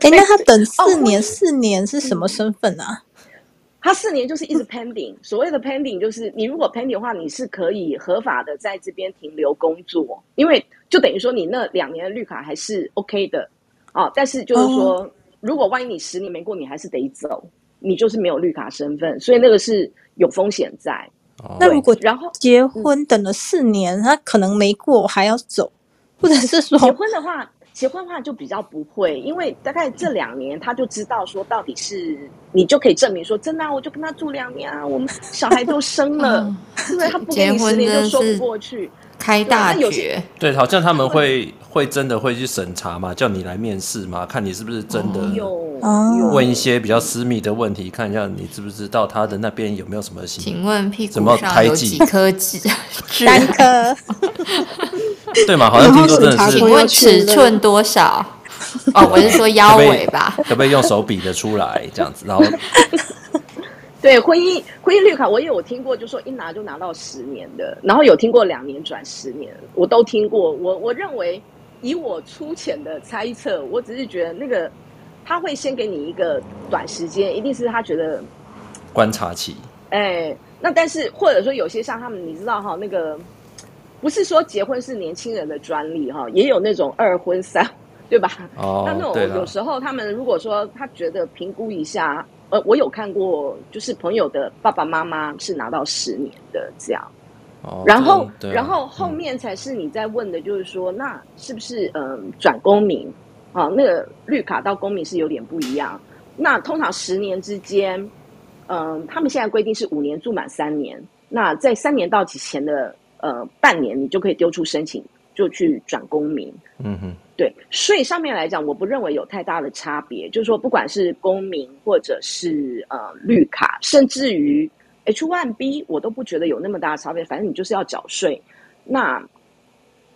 哎、欸，那他等 四年，四、哦、年是什么身份啊？他四年就是一直 pending，所谓的 pending 就是你如果 pending 的话，你是可以合法的在这边停留工作，因为就等于说你那两年的绿卡还是 OK 的。啊，但是就是说，哦，如果万一你十年没过，你还是得走，你就是没有绿卡身份，所以那个是有风险在。哦，那如果然后结婚等了四年，他可能没过还要走，或者是说结婚的话，结婚的话就比较不会，因为大概这两年他就知道说到底是你就可以证明说真的，啊，我就跟他住两年啊，我们小孩都生了，因、嗯、为他不给你十年就说不过去。开大绝，对，好像他们会会真的会去审查嘛，叫你来面试嘛，看你是不是真的，问一些比较私密的问题，看一下你知不知道他的那边有没有什么？请问屁股上有几颗痣？三颗，对嘛？好像听说真的是。请问尺寸多少？哦，我是说腰围吧？可不可以用手比得出来？这样子，然后。对婚姻婚姻绿卡，我也有听过，就说一拿就拿到十年的，然后有听过两年转十年，我都听过。我我认为，以我粗浅的猜测，我只是觉得那个他会先给你一个短时间，一定是他觉得观察期。哎，那但是或者说有些像他们，你知道哈，那个不是说结婚是年轻人的专利哈，也有那种二婚三，对吧？哦，那那种有时候他们如果说他觉得评估一下。呃，我有看过，就是朋友的爸爸妈妈是拿到十年的这样，哦、然后，然后后面才是你在问的，就是说，嗯、那是不是嗯转公民啊？那个绿卡到公民是有点不一样。那通常十年之间，嗯，他们现在规定是五年住满三年，那在三年到期前的呃半年，你就可以丢出申请，就去转公民。嗯哼。对税上面来讲，我不认为有太大的差别。就是说，不管是公民或者是呃绿卡，甚至于 H one B，我都不觉得有那么大的差别。反正你就是要缴税。那，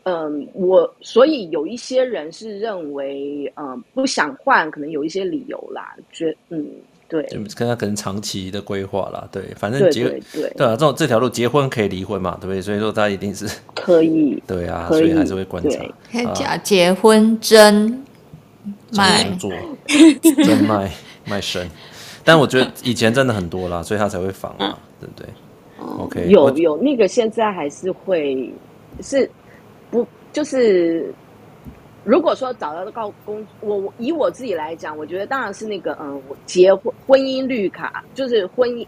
嗯、呃，我所以有一些人是认为，嗯、呃，不想换，可能有一些理由啦，觉嗯。对，跟他可能长期的规划啦，对，反正结对对，对，对啊，这种这条路结婚可以离婚嘛，对不对？所以说他一定是可以，对啊，所以还是会观察。假结婚真卖做 真卖卖身，但我觉得以前真的很多啦，所以他才会仿嘛，对不对？OK，有有那个现在还是会是不就是。如果说找到的高工，我以我自己来讲，我觉得当然是那个嗯，结婚婚姻绿卡，就是婚姻，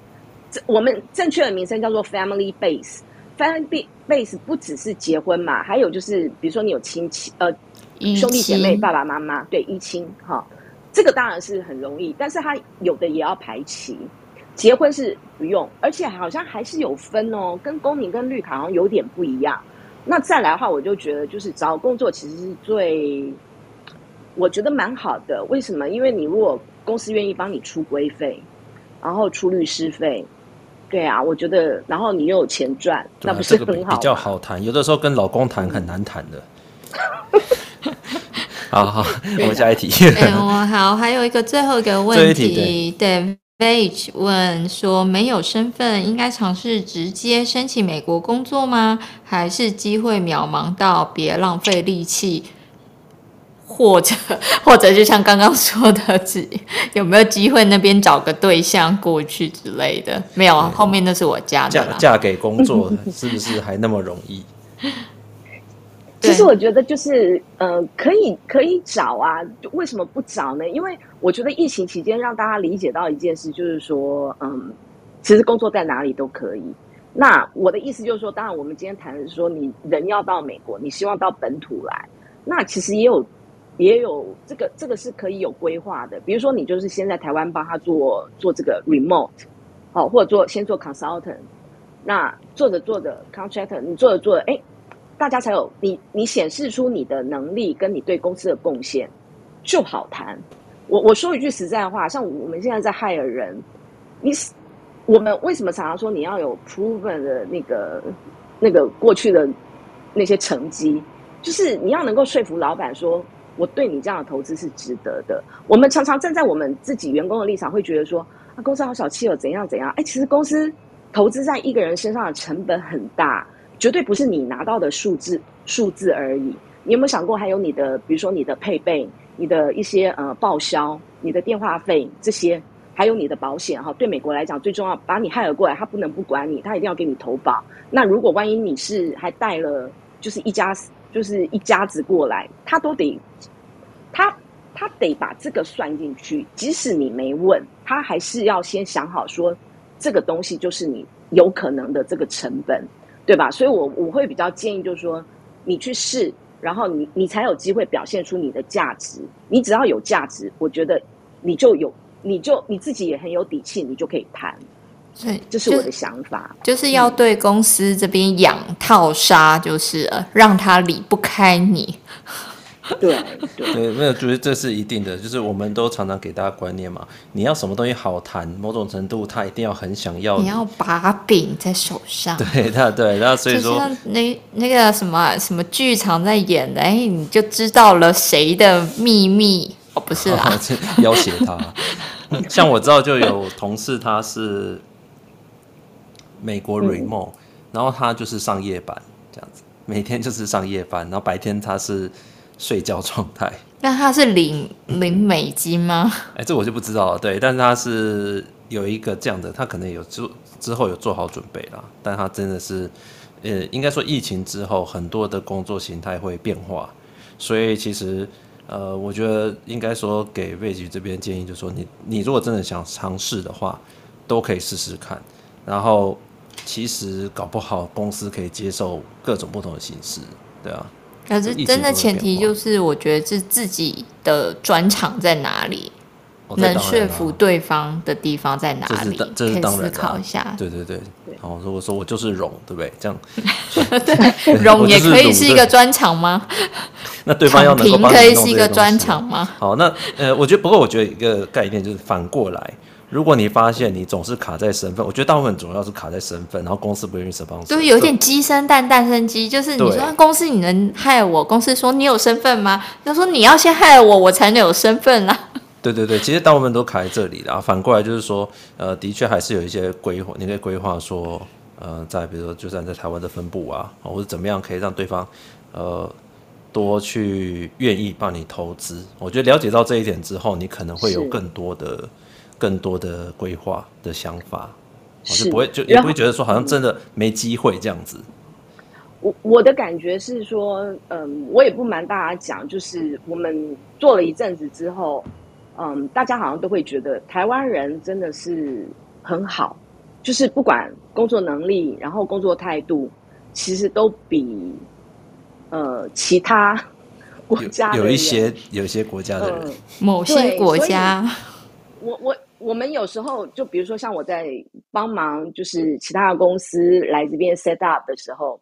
我们正确的名称叫做 family base。family base 不只是结婚嘛，还有就是比如说你有亲戚呃兄弟姐妹、爸爸妈妈，对，一亲哈，这个当然是很容易，但是他有的也要排期。结婚是不用，而且好像还是有分哦，跟公民跟绿卡好像有点不一样。那再来的话，我就觉得就是找工作其实是最，我觉得蛮好的。为什么？因为你如果公司愿意帮你出规费，然后出律师费，对啊，我觉得，然后你又有钱赚，啊、那不是很好？这个、比较好谈。有的时候跟老公谈很难谈的。好好，我们下一题。哎、欸，我好，还有一个最后一个问题，对。问说：“没有身份，应该尝试直接申请美国工作吗？还是机会渺茫到别浪费力气？或者，或者就像刚刚说的，只有没有机会那边找个对象过去之类的？没有，后面那是我家的。嫁嫁给工作是不是还那么容易？”其实我觉得就是，呃，可以可以找啊，就为什么不找呢？因为我觉得疫情期间让大家理解到一件事，就是说，嗯，其实工作在哪里都可以。那我的意思就是说，当然我们今天谈的是说，你人要到美国，你希望到本土来，那其实也有也有这个这个是可以有规划的。比如说，你就是先在台湾帮他做做这个 remote，好，或者做先做 consultant，那做着做着 contractor，你做着做着，哎，大家才有你你显示出你的能力跟你对公司的贡献，就好谈。我我说一句实在话，像我们现在在害人，你我们为什么常常说你要有 proven 的那个那个过去的那些成绩？就是你要能够说服老板说，我对你这样的投资是值得的。我们常常站在我们自己员工的立场，会觉得说啊，公司好小气哦，怎样怎样？哎，其实公司投资在一个人身上的成本很大，绝对不是你拿到的数字数字而已。你有没有想过，还有你的，比如说你的配备、你的一些呃报销、你的电话费这些，还有你的保险哈？对美国来讲，最重要，把你 hire 过来，他不能不管你，他一定要给你投保。那如果万一你是还带了，就是一家。就是一家子过来，他都得，他他得把这个算进去。即使你没问，他还是要先想好说，这个东西就是你有可能的这个成本，对吧？所以我我会比较建议，就是说你去试，然后你你才有机会表现出你的价值。你只要有价值，我觉得你就有，你就你自己也很有底气，你就可以谈。对，这是我的想法，就，就是要对公司这边养套杀，就是让他离不开你。对对，对，没有，就是这是一定的，就是我们都常常给大家观念嘛，你要什么东西好谈，某种程度他一定要很想要，你要把柄在手上。对，他对，然后所以说，那那个什么什么剧场在演的，哎，你就知道了谁的秘密哦，不是啊，要挟他。像我知道就有同事他是。美国 remote，、嗯、然后他就是上夜班这样子，每天就是上夜班，然后白天他是睡觉状态。那他是领领美金吗？哎，这我就不知道了。对，但是他是有一个这样的，他可能有之之后有做好准备啦，但他真的是，呃，应该说疫情之后很多的工作形态会变化，所以其实呃，我觉得应该说给魏局这边建议，就是说你你如果真的想尝试的话，都可以试试看，然后。其实搞不好公司可以接受各种不同的形式，对啊。可是真的前提就是，我觉得是自己的专长在哪里，哦、能说服对方的地方在哪里，这是，这是当然可以思考一下。对对对，好，如果说我就是荣，对不对？这样，对，荣也可以是一个专长吗？那对方要能够可以是一个专长吗？好，那呃，我觉得不过我觉得一个概念就是反过来。如果你发现你总是卡在身份，我觉得大部分主要是卡在身份，然后公司不愿意设帮手，对，有点鸡生蛋，蛋生鸡，就是你说公司你能害我，公司说你有身份吗？他说你要先害我，我才能有身份啊。对对对，其实大部分都卡在这里，然后反过来就是说，呃，的确还是有一些规划，你可以规划说，呃，在比如说就算在台湾的分部啊，或者怎么样可以让对方，呃，多去愿意帮你投资。我觉得了解到这一点之后，你可能会有更多的。更多的规划的想法，我就不会就也不会觉得说好像真的没机会这样子。我我的感觉是说，嗯，我也不瞒大家讲，就是我们做了一阵子之后，嗯，大家好像都会觉得台湾人真的是很好，就是不管工作能力，然后工作态度，其实都比呃其他国家有，有一些有一些国家的人，嗯、某些国家，我我。我们有时候就比如说像我在帮忙，就是其他的公司来这边 set up 的时候，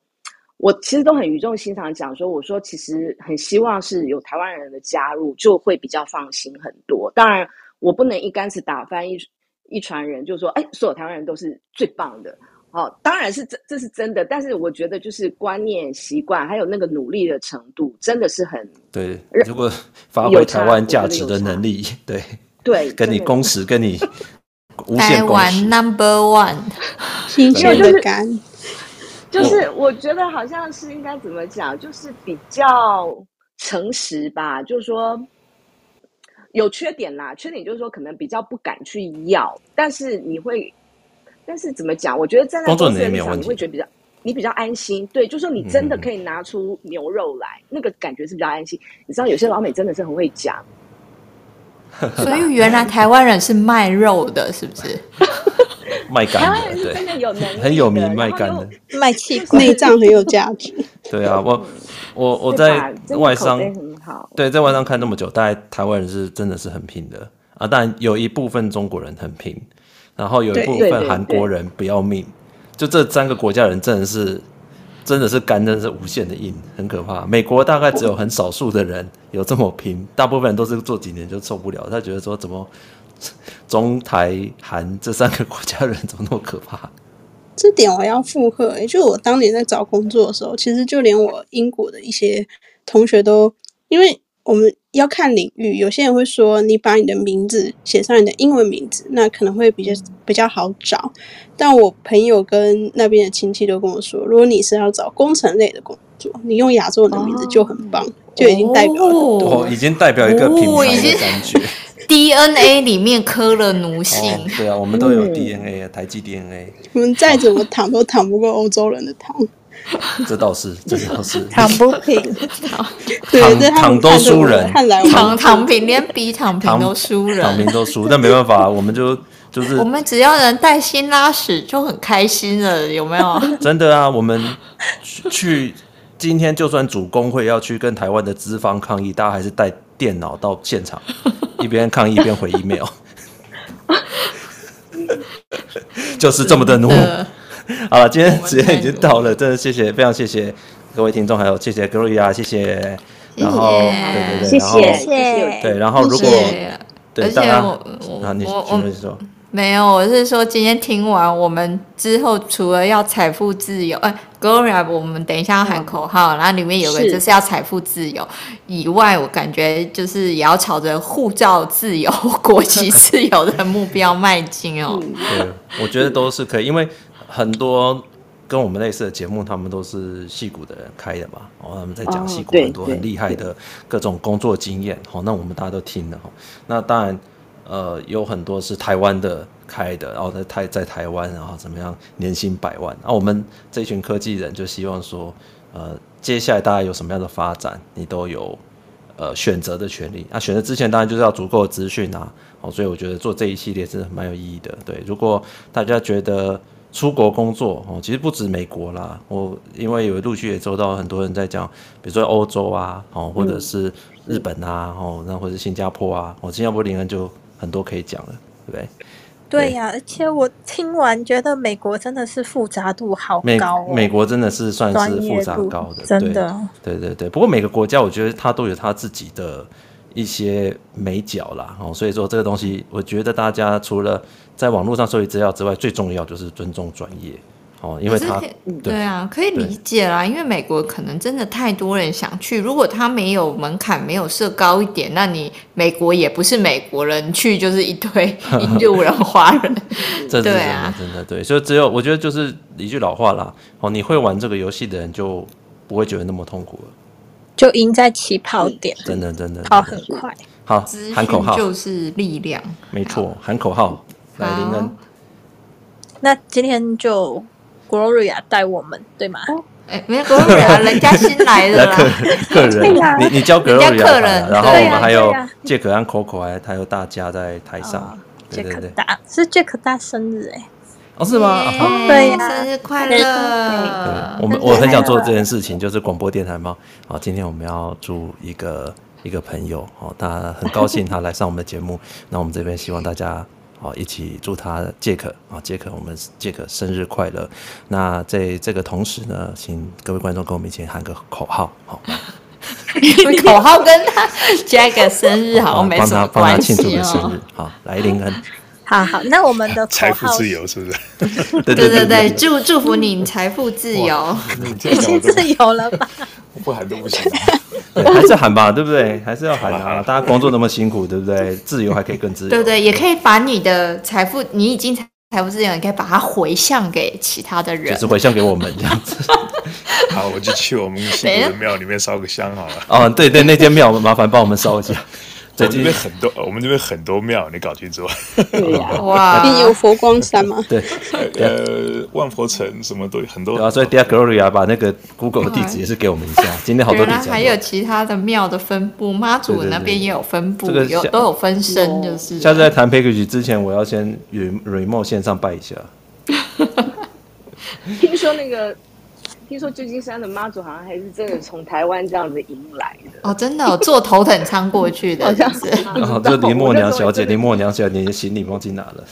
我其实都很语重心长讲说，我说其实很希望是有台湾人的加入，就会比较放心很多。当然，我不能一竿子打翻一一船人，就是说，哎，所有台湾人都是最棒的。哦，当然是这这是真的，但是我觉得就是观念、习惯还有那个努力的程度，真的是很对。如果发挥台湾价值的能力，对。对，跟你工时，跟你无限。台湾 Number One，新鲜的感。就是我觉得好像是应该怎么讲，就是比较诚实吧。就是说有缺点啦，缺点就是说可能比较不敢去要，但是你会，但是怎么讲？我觉得站在公司的立场，你会觉得比较你比较安心。对，就是说你真的可以拿出牛肉来，嗯、那个感觉是比较安心。你知道，有些老美真的是很会讲。所以原来台湾人是卖肉的，是不是？卖肝的，对，真的有能力，很有名卖肝的，卖器官、内脏很有价值。对啊，我我我在外商好。对，在外商看那么久，大概台湾人是真的是很拼的。啊，当然有一部分中国人很拼，然后有一部分韩国人不要命，就这三个国家人真的是真的是干真的是无限的硬，很可怕。美国大概只有很少数的人有这么拼，大部分人都是做几年就受不了，他觉得说怎么中台韩这三个国家人怎么那么可怕？这点我要附和，欸，就我当年在找工作的时候，其实就连我英国的一些同学都，因为我们要看领域，有些人会说你把你的名字写上你的英文名字，那可能会比较比较好找。但我朋友跟那边的亲戚都跟我说，如果你是要找工程类的工作，你用亚洲人的名字就很棒，哦，就已经代表了很多，哦，已经代表一个品牌的感觉。哦 DNA 里面刻了奴性，哦，对啊，我们都有 DNA 啊，嗯，台积 DNA。我们再怎么躺都躺不过欧洲人的躺，这倒是，这倒是躺不平，对，躺都输人，躺躺平连比躺平都输人，躺平都输，但没办法，我们就就是我们只要能带薪拉屎就很开心了，有没有？真的啊，我们去今天就算主工会要去跟台湾的资方抗议，大家还是带电脑到现场。一边抗议一边回 email，就是这么的努。好了，今天时间已经到了，真的谢谢，非常谢谢各位听众，还有谢谢 Gloria，谢谢。然后，对对对，谢谢，谢谢。对，然后如果对大家，啊，你我请说。没有，我是说今天听完，我们之后除了要财富自由，哎，Gloria，我们等一下要喊口号，然后里面有个就是要财富自由以外，我感觉就是也要朝着护照自由、国籍自由的目标迈进哦。对，我觉得都是可以，因为很多跟我们类似的节目，他们都是戏骨的人开的嘛，然后他们在讲戏骨很多很厉害的各种工作经验，好，那我们大家都听了哈，那当然。呃，有很多是台湾的开的，然后在台在台湾，然后怎么样，年薪百万。那我们这群科技人就希望说，呃，接下来大家有什么样的发展，你都有呃选择的权利。那、啊、选择之前当然就是要足够的资讯啊。哦，所以我觉得做这一系列是蛮有意义的。对，如果大家觉得出国工作哦，其实不止美国啦，我因为有陆续也收到很多人在讲，比如说欧洲啊，哦，或者是日本啊，哦，那或者是新加坡啊，哦，新加坡林恩就。很多可以讲了，对不对？对呀、啊，而且我听完觉得美国真的是复杂度好高、哦美，美国真的是算是复杂高的，真的。对对对，不过每个国家我觉得它都有它自己的一些美角啦，哦，所以说这个东西，我觉得大家除了在网络上收集资料之外，最重要就是尊重专业。哦，因为他对，对啊，可以理解啦。因为美国可能真的太多人想去，如果他没有门槛，没有设高一点，那你美国也不是美国人去，就是一堆 印度人、华人。这对啊，真的对。所以只有我觉得就是一句老话啦，哦，你会玩这个游戏的人就不会觉得那么痛苦了，就赢在起跑点，真的真的跑很快。好，喊口号。就是力量，没错，喊口号。来林恩。那今天就。Gloria 带我们对吗？哎、欸，没有 Gloria，人家新来的啦，客人，你你教 Gloria，客人，然后我们还有 Jack 和 Coco，还还有大家在台上。Jack 大是 Jack 大生日哎，哦是吗？对呀，生日快乐！我们我很想做这件事情，就是广播电台嘛。好，今天我们要祝一个一个朋友，哦，他很高兴他来上我们的节目，那我们这边希望大家。好，一起祝他杰克啊，杰克，我们杰克生日快乐。那在这个同时呢，请各位观众跟我们一起喊个口号，好。口号跟他杰克生日好，没什么关系哦。帮他帮他庆祝个生日，好，来林恩。好好，那我们的财富自由是不是？对对对对，祝祝福你财富自由，已经自由了吧？我不喊都不行。对，还是喊吧，对不对？还是要喊啊！大家工作那么辛苦，对不对？自由还可以更自由。对对，也可以把你的财富，你已经财富自由，你可以把它回向给其他的人，就是回向给我们这样子。好，我就去我们新的庙里面烧个香好了。哦，对对，那间庙麻烦帮我们烧一下。我们这边很多，我们这边很多庙，你搞清楚。对呀，哇，你有佛光山吗？对，呃，万佛城什么都有很多。对啊，所以 Dear Gloria 把那个 Google 的地址也是给我们一下。今天好多地址。还有其他的庙的分布，妈祖那边也有分布，有都有分身，就是。下次在谈 package 之前，我要先 re remote 线上拜一下。听说那个听说旧金山的妈祖好像还是真的从台湾这样子迎来的哦，真的、哦、坐头等舱过去的，好像是。哦，这林默娘小姐，林默娘小姐，你的行李忘记拿了。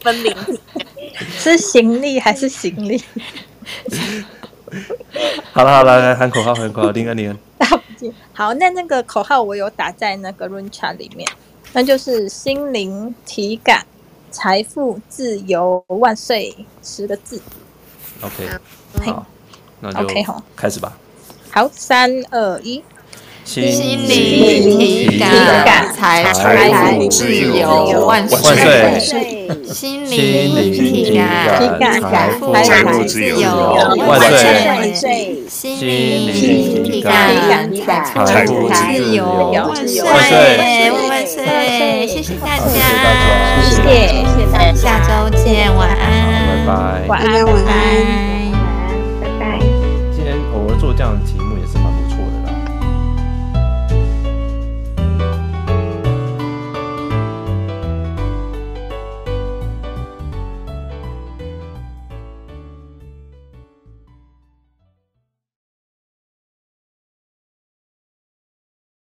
分离 是行李还是行李？好了好了，来喊口号，喊口号，零二零。好，那那个口号我有打在那个 room chat 里面，那就是心灵体感财富自由万岁十个字。OK，好，那就 OK 好，开始吧。好，三二一，心灵体感财富自由万岁。心灵体感财富自由万岁。心灵体感财富自由万岁万岁！谢谢大家，谢谢，谢谢，下周见，晚安，拜拜，晚安，晚安，这样。